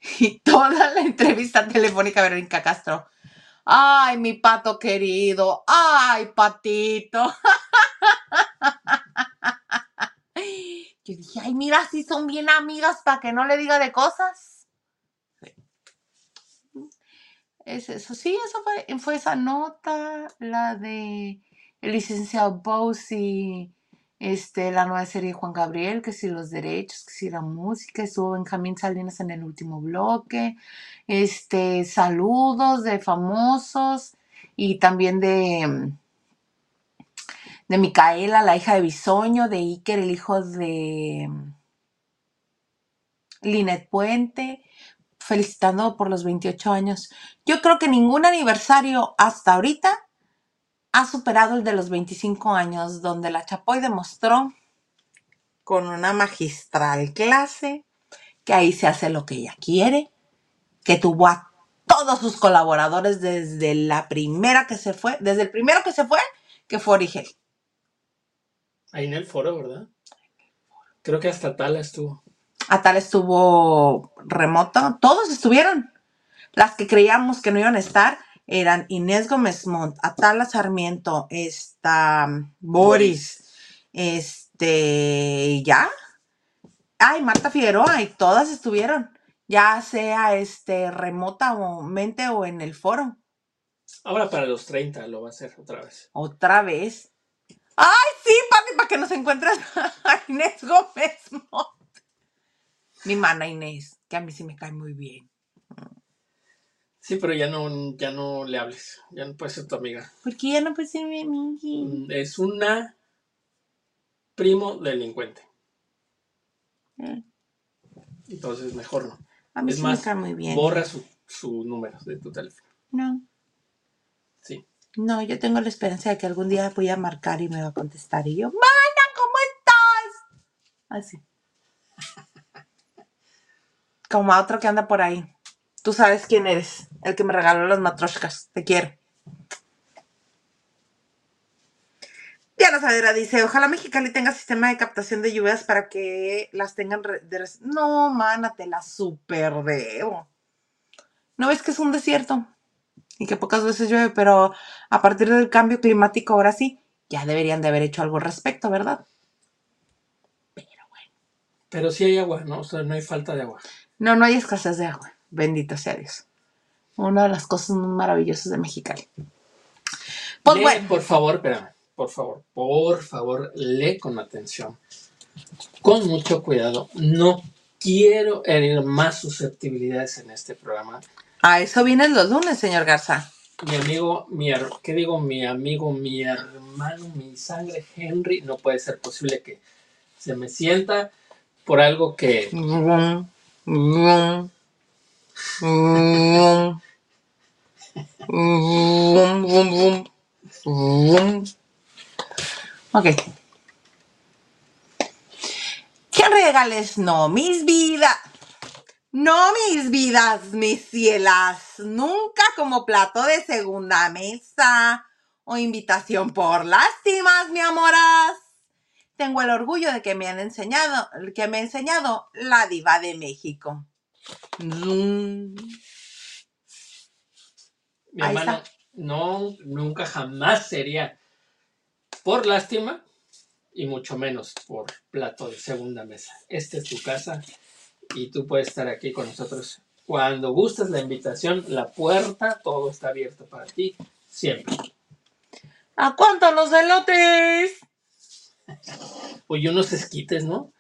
Y toda la entrevista telefónica a Verónica Castro. Ay, mi pato querido. Ay, patito. Yo dije, ay, mira, si son bien amigas para que no le diga de cosas. Sí. Es eso, sí, eso fue, fue esa nota, la de el licenciado Bowsy, este, la nueva serie de Juan Gabriel, que si los derechos, que si la música, estuvo Benjamín Salinas en el último bloque, este, saludos de famosos y también de, de Micaela, la hija de Bisoño, de Iker, el hijo de Linet Puente, felicitando por los 28 años. Yo creo que ningún aniversario hasta ahorita ha superado el de los 25 años, donde la Chapoy demostró con una magistral clase que ahí se hace lo que ella quiere, que tuvo a todos sus colaboradores desde la primera que se fue, desde el primero que se fue, que fue Origel. Ahí en el foro, ¿verdad? Creo que hasta Tala estuvo. Atal estuvo remota, todos estuvieron. Las que creíamos que no iban a estar eran Inés Gómez Montt, Atala Sarmiento, esta Boris, este, ya. Ay, Marta Figueroa, y todas estuvieron, ya sea este remotamente o en el foro. Ahora para los 30 lo va a hacer otra vez. Otra vez. Ay, sí, Pati, para que nos encuentres a Inés Gómez Montt. Mi mana Inés, que a mí sí me cae muy bien. Sí, pero ya no, ya no le hables. Ya no puede ser tu amiga. Porque ya no puede ser mi amiga. Mm, Es una primo delincuente. Eh, Entonces mejor no. A mí Es sí más, me cae muy bien. Borra su, su número de tu teléfono. No, Sí. no, yo tengo la esperanza de que algún día voy a marcar y me va a contestar. Y yo, mana, ¿cómo estás? Así. Como a otro que anda por ahí. Tú sabes quién eres. El que me regaló las matroshkas. Te quiero. Diana Saavedra dice, ojalá Mexicali tenga sistema de captación de lluvias para que las tengan... de no, mana, te la super debo. ¿No ves que es un desierto? Y que pocas veces llueve, pero a partir del cambio climático ahora sí, ya deberían de haber hecho algo al respecto, ¿verdad? Pero bueno. Pero sí hay agua, ¿no? O sea, no hay falta de agua. No, no hay escasez de agua. Bendito sea Dios. Una de las cosas más maravillosas de Mexicali. Pues Lee, bueno, por favor, espérame, por favor, por favor, lee con atención. Con mucho cuidado. No quiero herir más susceptibilidades en este programa. a eso vienen los lunes, señor Garza. Mi amigo, mi ¿qué digo? Mi amigo, mi hermano, mi sangre, Henry, no puede ser posible que se me sienta por algo que Ok. ¿Qué regales? No, mis vidas. No, mis vidas, mis cielas. Nunca como plato de segunda mesa o invitación por lástimas, mi amoras. Tengo el orgullo de que me han enseñado, que me ha enseñado la diva de México. Zoom. mi Ahí hermano está. no, nunca jamás sería por lástima y mucho menos por plato de segunda mesa. Esta es tu casa y tú puedes estar aquí con nosotros. Cuando gustes la invitación, la puerta, todo está abierto para ti, siempre. ¿A cuánto los elotes? Oye, unos esquites, ¿no?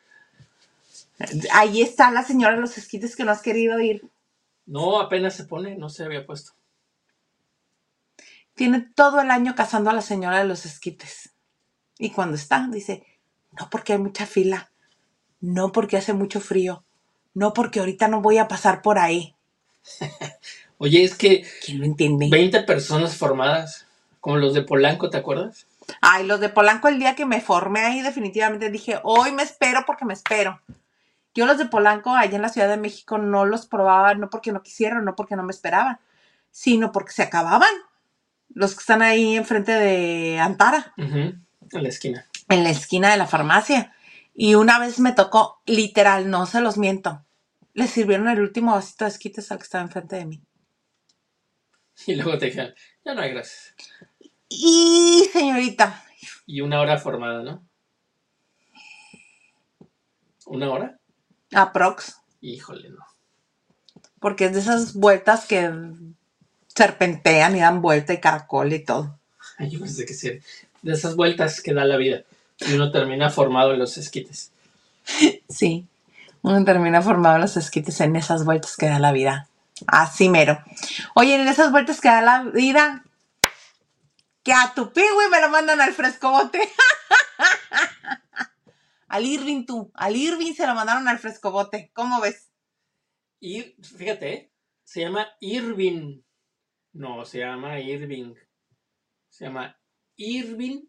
Ahí está la señora de los esquites que no has querido ir. No, apenas se pone, no se había puesto. Tiene todo el año cazando a la señora de los esquites. Y cuando está, dice, no porque hay mucha fila, no porque hace mucho frío, no porque ahorita no voy a pasar por ahí. Oye, es que ¿Quién lo entiende? 20 personas formadas, como los de Polanco, ¿te acuerdas? Ay, los de Polanco el día que me formé ahí definitivamente dije, hoy me espero porque me espero. Yo los de Polanco allá en la Ciudad de México no los probaba, no porque no quisieran, no porque no me esperaban, sino porque se acababan. Los que están ahí enfrente de Antara, En la esquina. en la esquina de la farmacia. Y una vez me tocó, literal, no se los miento. Le sirvieron el último vasito de esquites al que estaba enfrente de mí. Y luego te dijeron, ya no hay gracias. Y señorita, Y una hora formada, ¿no? ¿Una hora? Aprox, Híjole, no. porque es de esas vueltas que serpentean y dan vuelta y caracol y todo. Ay, Yo pensé que sí. De esas vueltas que da la vida. Y uno termina formado en los esquites. Sí, uno termina formado los esquites en esas vueltas que da la vida. Así mero. Oye, en esas vueltas que da la vida, que a tu pigüey me lo mandan al frescobote. Al Irving tú, al Irving se lo mandaron al frescobote. ¿Cómo ves? Y fíjate, ¿eh? se llama Irving. No, se llama Irving. Se llama Irving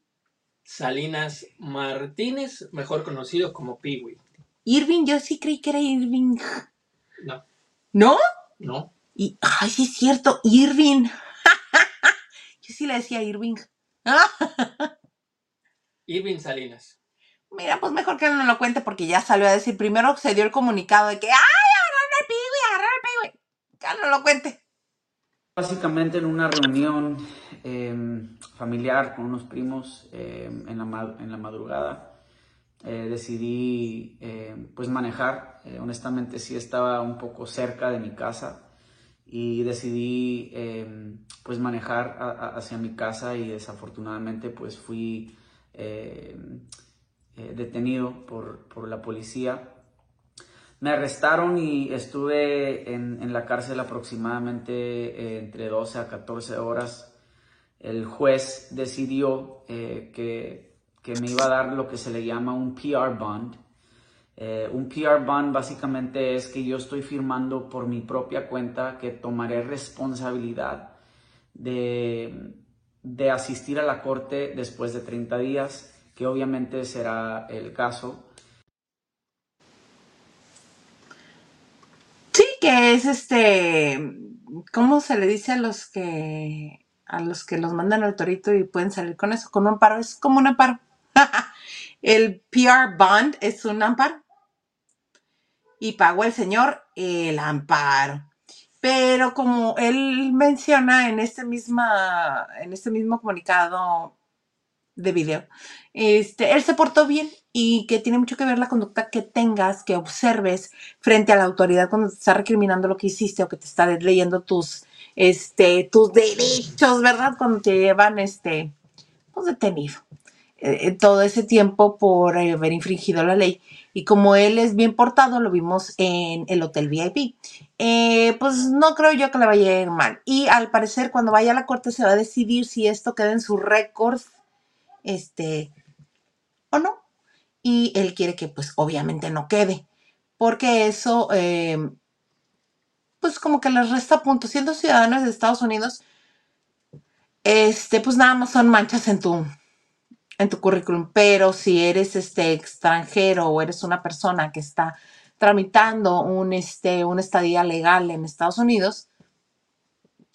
Salinas Martínez, mejor conocido como Peewee. Irving, yo sí creí que era Irving. No, ¿No? no. Y, ay, sí es cierto, Irving. yo sí le decía Irving. Irving Salinas. Mira, pues mejor que no lo cuente porque ya salió a decir. Primero se dio el comunicado de que, ¡ay, agarraron al piwi, agarraron al piwi! Que no lo cuente. Básicamente en una reunión eh, familiar con unos primos eh, en, la, en la madrugada eh, decidí eh, pues manejar. Eh, honestamente sí estaba un poco cerca de mi casa y decidí pues manejar hacia mi casa y desafortunadamente pues fui eh, detenido por, por la policía. Me arrestaron y estuve en, en la cárcel aproximadamente eh, entre 12 a 14 horas. El juez decidió eh, que, que me iba a dar lo que se le llama un PR bond. Un PR bond básicamente es que yo estoy firmando por mi propia cuenta que tomaré responsabilidad de, de asistir a la corte después de 30 días, que obviamente será el caso. Sí, que es este. ¿Cómo se le dice a los que. a los que los mandan al torito y pueden salir con eso? Con un amparo. Es como un amparo. el PR bond es un amparo. Y pagó el señor el amparo. Pero como él menciona en este misma, en este mismo comunicado de video, este, él se portó bien y que tiene mucho que ver la conducta que tengas, que observes frente a la autoridad cuando te está recriminando lo que hiciste o que te está leyendo tus este, tus derechos, ¿verdad? Cuando te llevan, este, pues detenido. Eh, todo ese tiempo por haber infringido la ley. Y como él es bien portado, lo vimos en el Hotel VIP. Eh, pues no creo yo que le vaya a ir mal. Y al parecer, cuando vaya a la corte, se va a decidir si esto queda en su récord, este, o no. Y él quiere que, pues, obviamente no quede. Porque eso, eh, pues, como que les resta puntos. Siendo ciudadanos de Estados Unidos, este, pues nada más son manchas en tu, en tu currículum, pero si eres este extranjero o eres una persona que está tramitando un, este, una estadía legal en Estados Unidos,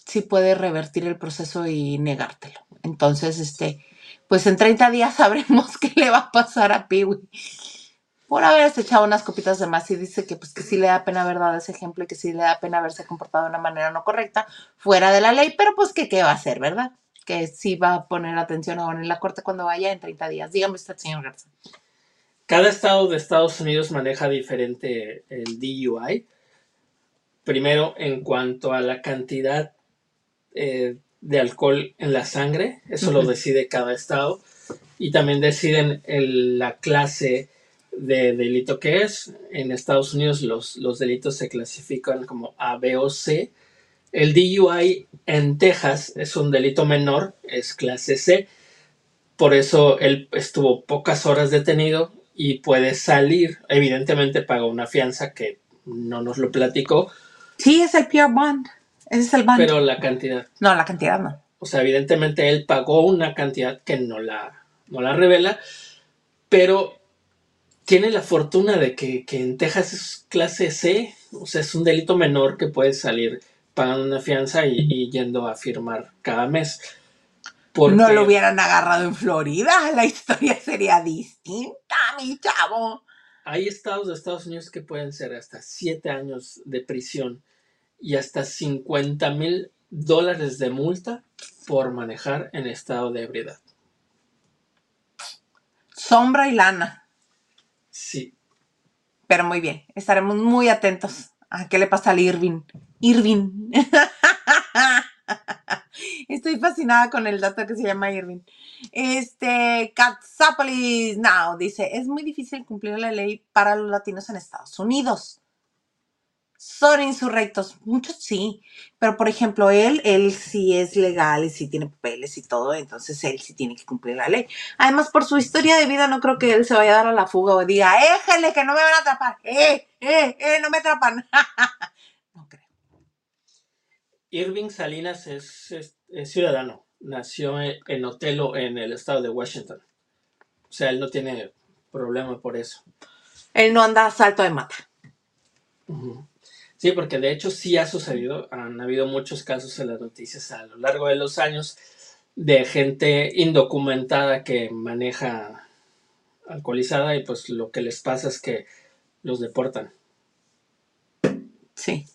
sí puede revertir el proceso y negártelo. Entonces, este, pues en 30 días sabremos qué le va a pasar a Peewee por haberse echado unas copitas de más y dice que pues que sí le da pena haber dado ese ejemplo y que sí le da pena haberse comportado de una manera no correcta, fuera de la ley, pero pues que qué va a hacer, ¿verdad? que sí va a poner atención ahora en la corte cuando vaya en 30 días. Dígame usted, señor Garza. Cada estado de Estados Unidos maneja diferente el DUI. Primero, en cuanto a la cantidad eh, de alcohol en la sangre, eso lo decide cada estado. Y también deciden la clase de delito que es. En Estados Unidos los, los delitos se clasifican como A, B o C el DUI en Texas es un delito menor, es clase C. Por eso él estuvo pocas horas detenido y puede salir. Evidentemente pagó una fianza que no nos lo platicó. Sí, es el PR bond. Ese es el bond. Pero la cantidad. No, la cantidad no. O sea, evidentemente él pagó una cantidad que no la, no la revela. Pero tiene la fortuna de que, que en Texas es clase C. O sea, es un delito menor que puede salir pagando una fianza y, yendo a firmar cada mes. No lo hubieran agarrado en Florida, la historia sería distinta, mi chavo. Hay estados de Estados Unidos que pueden ser hasta 7 años de prisión y hasta 50 mil dólares de multa por manejar en estado de ebriedad. Sombra y lana. Sí. Pero muy bien, estaremos muy atentos a qué le pasa al Irving. Irving. Estoy fascinada con el dato que se llama Irving. Este, Katzapolis Now dice, es muy difícil cumplir la ley para los latinos en Estados Unidos. Son insurrectos, muchos sí, pero por ejemplo, él, él sí es legal y sí tiene papeles y todo, entonces él sí tiene que cumplir la ley. Además, por su historia de vida, no creo que él se vaya a dar a la fuga o diga, éjale, que no me van a atrapar, eh, eh, eh, no me atrapan. Irving Salinas es, ciudadano. Nació en Otelo, en el estado de Washington. O sea, él no tiene problema por eso. Él no anda a salto de mata. Sí, porque de hecho sí ha sucedido. Han habido muchos casos en las noticias a lo largo de los años de gente indocumentada que maneja alcoholizada y pues lo que les pasa es que los deportan. Sí.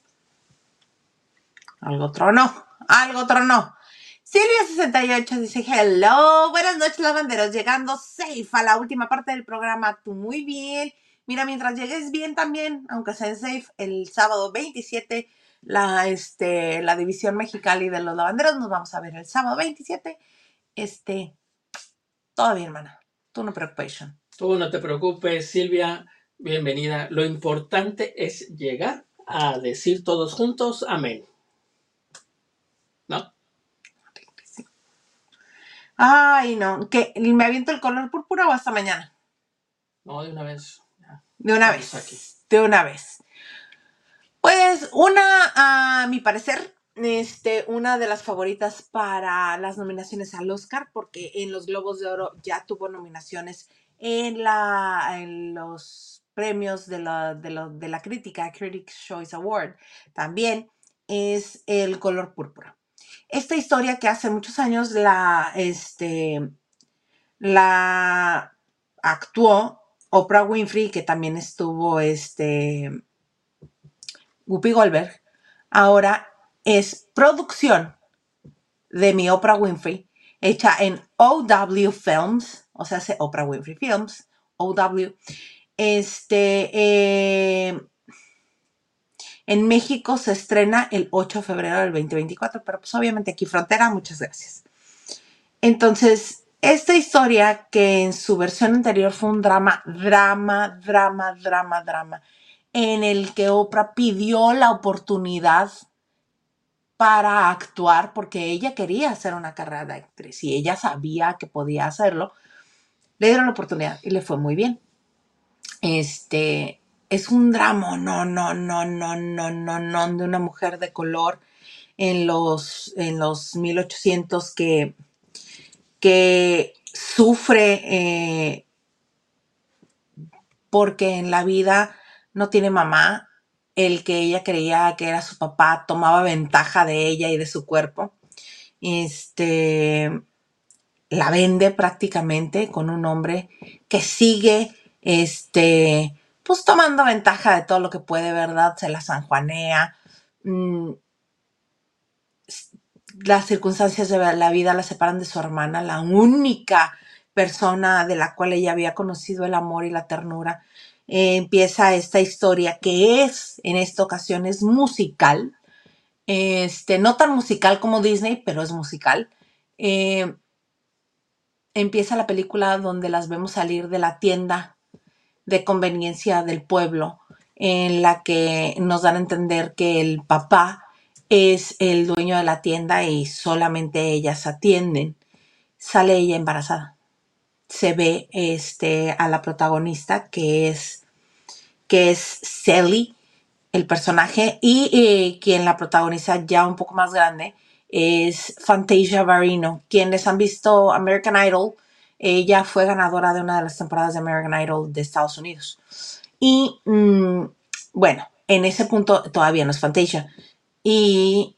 Algo trono, algo trono. Silvia68 dice, hello, buenas noches lavanderos, llegando safe a la última parte del programa, tú muy bien. Mira, mientras llegues bien también, aunque sea en safe, el sábado 27, la, este, la división Mexicali de los lavanderos, nos vamos a ver el sábado 27. Este, todo bien, hermana, tú no preocupes. Tú no te preocupes, Silvia, bienvenida. Lo importante es llegar a decir todos juntos, amén. ¿No? Ay, no. ¿Que ¿Me aviento el color púrpura o hasta mañana? No, de una vez. De una vez. De una vez. Pues una, a mi parecer, este, una de las favoritas para las nominaciones al Oscar, porque en los Globos de Oro ya tuvo nominaciones en, la, en los premios de la, de, de la crítica, Critics Choice Award. También es el color púrpura esta historia que hace muchos años la, este, la actuó Oprah Winfrey, que también estuvo este, Whoopi Goldberg, ahora es producción de mi Oprah Winfrey, hecha en OW Films, o sea, hace Oprah Winfrey Films, OW. Este, eh, En México se estrena el 8 de febrero del 2024, pero pues obviamente aquí frontera, muchas gracias. Entonces, esta historia que en su versión anterior fue un drama, drama, drama, drama, drama, en el que Oprah pidió la oportunidad para actuar porque ella quería hacer una carrera de actriz y ella sabía que podía hacerlo, le dieron la oportunidad y le fue muy bien. Este es un drama, no, no, no, no, no, no, no, de una mujer de color en los, en los 1800 que, que sufre eh, porque en la vida no tiene mamá, el que ella creía que era su papá tomaba ventaja de ella y de su cuerpo. Este la vende prácticamente con un hombre que sigue este pues tomando ventaja de todo lo que puede, ¿verdad? Se la sanjuanea. Mm, las circunstancias de la vida la separan de su hermana, la única persona de la cual ella había conocido el amor y la ternura. Eh, empieza esta historia que es, en esta ocasión, es musical. Este, no tan musical como Disney, pero es musical. Eh, empieza la película donde las vemos salir de la tienda de conveniencia del pueblo, en la que nos dan a entender que el papá es el dueño de la tienda y solamente ellas atienden. Sale ella embarazada. Se ve este, a la protagonista que es, que es Sally, el personaje, y quien la protagoniza ya un poco más grande es Fantasia Barrino. Quienes han visto American Idol ella fue ganadora de una de las temporadas de American Idol de Estados Unidos. Y mm, bueno, en ese punto todavía no es Fantasia. Y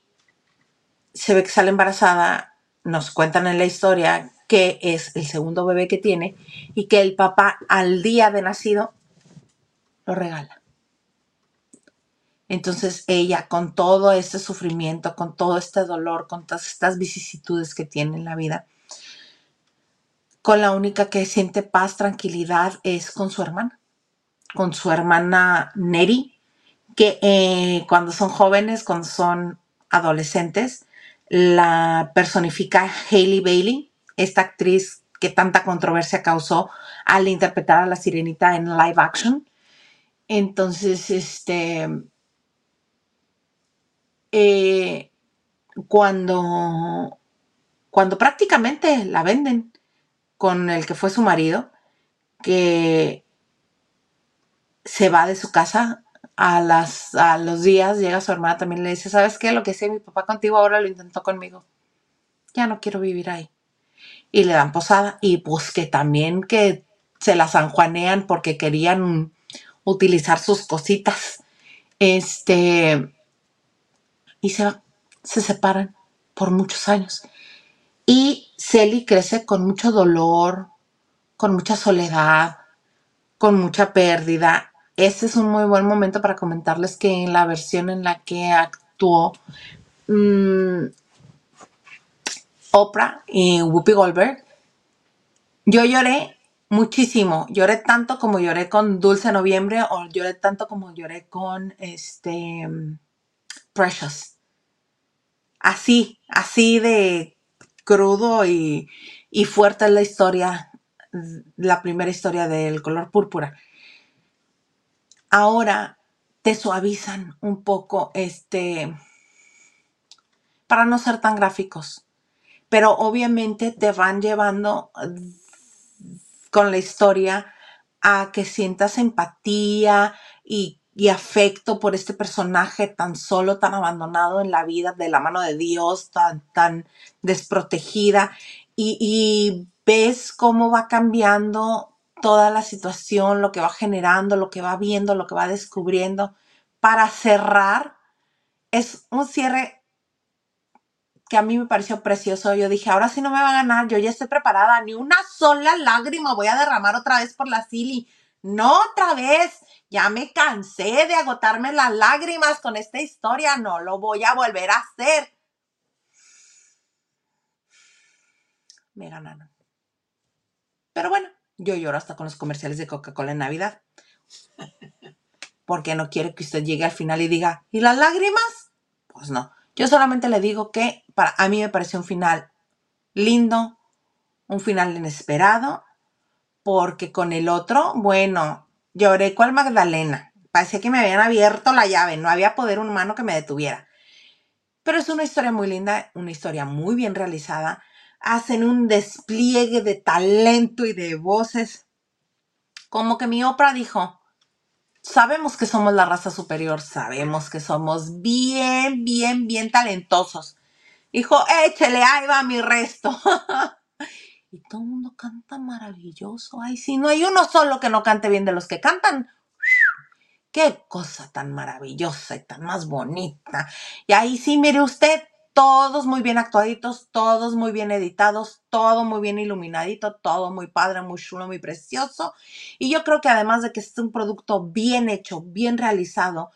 se ve que sale embarazada, nos cuentan en la historia que es el segundo bebé que tiene y que el papá al día de nacido lo regala. Entonces ella, con todo este sufrimiento, con todo este dolor, con todas estas vicisitudes que tiene en la vida, con la única que siente paz, tranquilidad es con su hermana, con su hermana Neri, que eh, cuando son jóvenes, cuando son adolescentes, la personifica Hailey Bailey, esta actriz que tanta controversia causó al interpretar a la sirenita en live action. Entonces, este, eh, cuando, cuando prácticamente la venden, con el que fue su marido, que se va de su casa a, las, a los días, llega su hermana también le dice, ¿sabes qué? Lo que sé mi papá contigo ahora lo intentó conmigo. Ya no quiero vivir ahí. Y le dan posada y pues que también que se la sanjuanean porque querían utilizar sus cositas. Este, y se se separan por muchos años. Y Celi crece con mucho dolor, con mucha soledad, con mucha pérdida. Este es un muy buen momento para comentarles que en la versión en la que actuó mm, Oprah y Whoopi Goldberg, yo lloré muchísimo. Lloré tanto como lloré con Dulce Noviembre o lloré tanto como lloré con este Precious. Así, así de crudo y, fuerte es la historia, la primera historia del color púrpura. Ahora te suavizan un poco este para no ser tan gráficos, pero obviamente te van llevando con la historia a que sientas empatía y afecto por este personaje tan solo, tan abandonado en la vida de la mano de Dios, tan, tan desprotegida. Y, ves cómo va cambiando toda la situación, lo que va generando, lo que va viendo, lo que va descubriendo. Para cerrar, es un cierre que a mí me pareció precioso. Yo dije, ahora sí no me va a ganar, yo ya estoy preparada, ni una sola lágrima voy a derramar otra vez por la Silly. No otra vez. Ya me cansé de agotarme las lágrimas con esta historia, no lo voy a volver a hacer. Me ganaron. Pero bueno, yo lloro hasta con los comerciales de Coca-Cola en Navidad. porque no quiere que usted llegue al final y diga, ¿y las lágrimas? Pues no. Yo solamente le digo que para a mí me pareció un final lindo, un final inesperado, porque con el otro, bueno, lloré cual Magdalena. Parecía que me habían abierto la llave, no había poder humano que me detuviera. Pero es una historia muy linda, una historia muy bien realizada. Hacen un despliegue de talento y de voces. Como que mi Oprah dijo, sabemos que somos la raza superior, sabemos que somos bien, bien, bien talentosos. Dijo, échele, ahí va mi resto. y todo el mundo canta maravilloso. Ay, si no hay uno solo que no cante bien de los que cantan. Qué cosa tan maravillosa y tan más bonita. Y ahí sí, mire usted, todos muy bien actuaditos, todos muy bien editados, todo muy bien iluminadito, todo muy padre, muy chulo, muy precioso. Y yo creo que además de que es un producto bien hecho, bien realizado,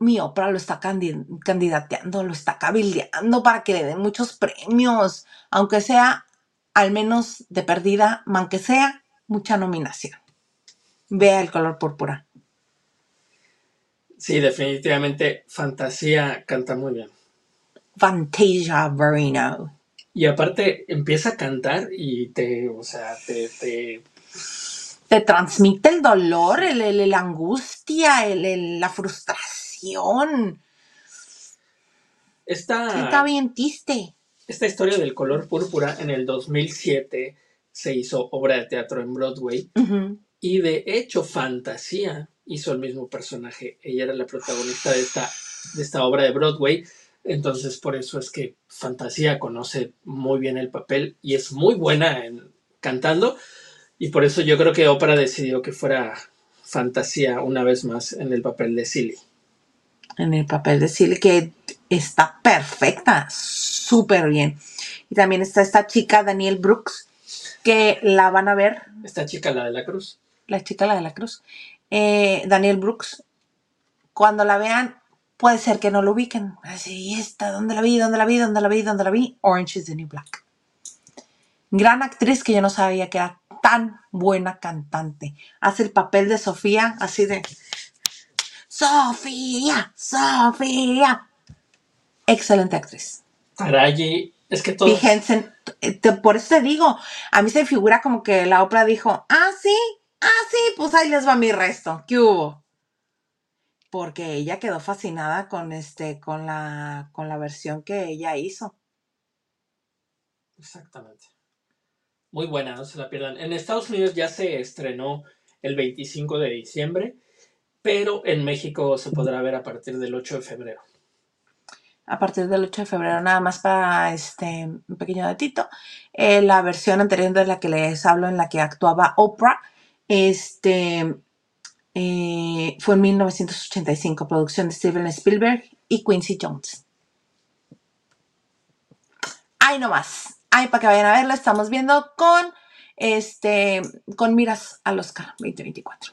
mi Oprah lo está candi- candidateando, lo está cabildeando para que le den muchos premios, aunque sea al menos de perdida, aunque sea mucha nominación. Vea el color púrpura. Sí, definitivamente Fantasía canta muy bien. Fantasia Barrino. Y aparte empieza a cantar y te, o sea, te, te Te transmite el dolor, el, el- la angustia, el- el- la frustración. esta, Sí, está bien triste. esta historia del color púrpura en el 2007 se hizo obra de teatro en Broadway y de hecho Fantasía hizo el mismo personaje. Ella era la protagonista de esta, de esta obra de Broadway. Entonces por eso es que Fantasía conoce muy bien el papel y es muy buena en cantando. Y por eso yo creo que Oprah decidió que fuera Fantasía una vez más en el papel de Silly. En el papel de Silly, que está perfecta, súper bien. Y también está esta chica, Daniel Brooks, que la van a ver Esta chica, la de la cruz. la chica la de la cruz, eh, Daniel Brooks, cuando la vean, puede ser que no lo ubiquen. Así, ¿y esta? ¿Dónde la vi? ¿Dónde la vi? ¿Dónde la vi? ¿Dónde la vi? Orange is the New Black. Gran actriz que yo no sabía que era tan buena cantante. Hace el papel de Sofía, así de... Sofía, Sofía. Excelente actriz. Taraji, es que todos, Fíjense, eh, te- por eso te digo, a mí se figura como que la Oprah dijo, ah, sí, ah, sí, pues ahí les va mi resto, ¿qué hubo? Porque ella quedó fascinada con este, con la, con la versión que ella hizo. Exactamente. Muy buena, no se la pierdan. En Estados Unidos ya se estrenó el 25 de diciembre, pero en México se podrá ver a partir del 8 de febrero. A partir del 8 de febrero, nada más para este un pequeño datito. eh, la versión anterior de la que les hablo, en la que actuaba Oprah, este, eh, fue en 1985, producción de Steven Spielberg y Quincy Jones. Ahí nomás. Ahí para que vayan a verla, estamos viendo con este con miras al Oscar 2024.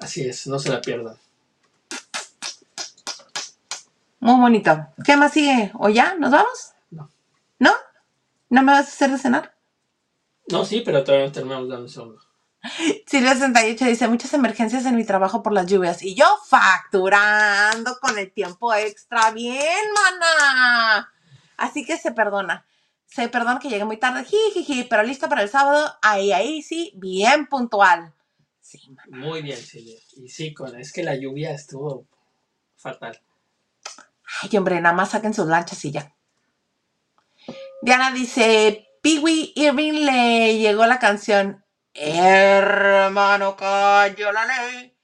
Así es, no se la pierdan. Muy bonito. ¿Qué más sigue? ¿O ya? ¿Nos vamos? No. ¿No? ¿No me vas a hacer de cenar? No, sí, pero todavía no terminamos dando un segundo. Silvia 68 dice, muchas emergencias en mi trabajo por las lluvias. Y yo facturando con el tiempo extra. Bien, mana. Así que se perdona. Se perdona que llegue muy tarde. Jijiji, pero lista para el sábado. Ahí, ahí sí, bien puntual. Sí, mana. Muy bien, Silvia. Y sí, con, es que la lluvia estuvo fatal. Ay, hombre, nada más saquen sus lanchas y ya. Diana dice, Peewee Irving le llegó la canción. Hermano, cayó la ley.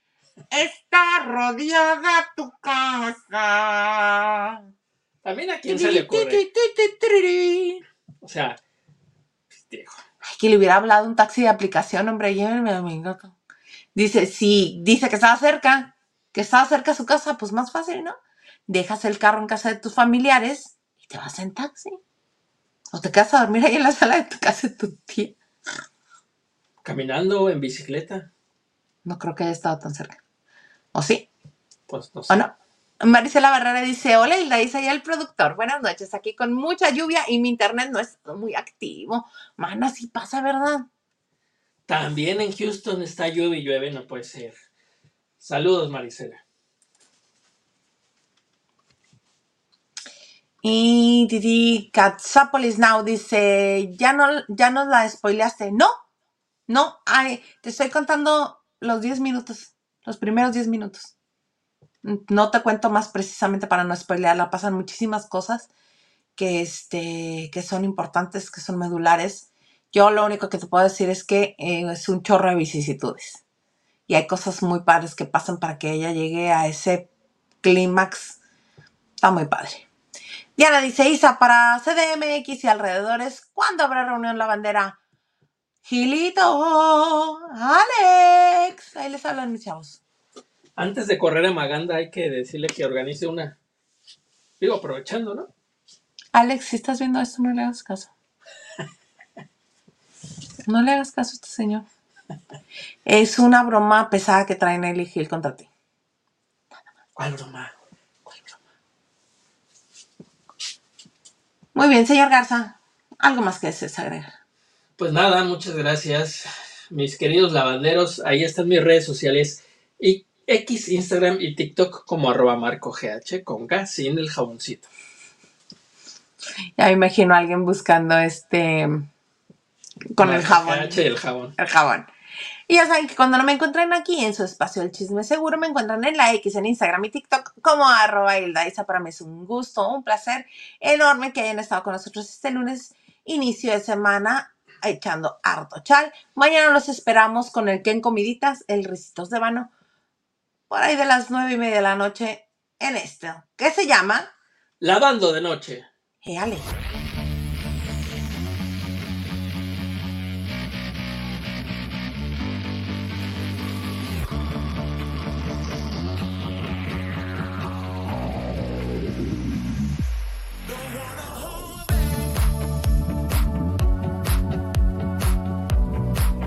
Está rodeada tu casa. También a quién se le ocurre. Ay, O sea, digo, que le hubiera hablado un taxi de aplicación, hombre, llévenme a mi gato. Dice, sí, dice que estaba cerca, que estaba cerca de su casa, pues más fácil, ¿no? Dejas el carro en casa de tus familiares y te vas en taxi. O te quedas a dormir ahí en la sala de tu casa de tu tía. Caminando en bicicleta, No creo que haya estado tan cerca. ¿O sí? pues no sé. ¿O no? Marisela Barrera dice, hola Hilda, dice ya el productor. Buenas noches, aquí con mucha lluvia y mi internet no es muy activo. Mana, sí pasa, ¿verdad? También en Houston está llueve y llueve, no puede ser. Saludos, Marisela. Y Titi Katzapolis Now dice, ya no, ya nos la spoileaste. No, no, te estoy contando los 10 minutos, los primeros 10 minutos. No te cuento más precisamente para no spoilearla, pasan muchísimas cosas que, este, que son importantes, que son medulares. Yo lo único que te puedo decir es que eh, es un chorro de vicisitudes. Y hay cosas muy padres que pasan para que ella llegue a ese clímax. Está muy padre. Diana dice, Isa, para CDMX y alrededores, ¿cuándo habrá reunión la bandera? Gilito, Alex. Ahí les hablan mis chavos. Antes de correr a Maganda hay que decirle que organice una. Digo, aprovechando, ¿no? Alex, si estás viendo esto, no le hagas caso. No le hagas caso a este señor. Es una broma pesada que trae Nelly Gil contra ti. ¿Cuál broma? Muy bien, señor Garza. Algo más que desees agregar. Pues nada, muchas gracias. Mis queridos lavanderos, ahí están mis redes sociales. Y X, Instagram y TikTok como arroba marco GH con K sin el jaboncito. Ya me imagino a alguien buscando este con el Marco jabón. GH y el jabón. El jabón. Y ya saben que cuando no me encuentren aquí en su espacio del chisme seguro, me encuentran en la X, en Instagram y TikTok como arroba Hilda. Isa, para mí es un gusto, un placer enorme que hayan estado con nosotros este lunes, inicio de semana, echando harto chal. Mañana los esperamos con el Ken Comiditas, el Ricitos de Vano, por ahí de las nueve y media de la noche en esto, que se llama Lavando de noche.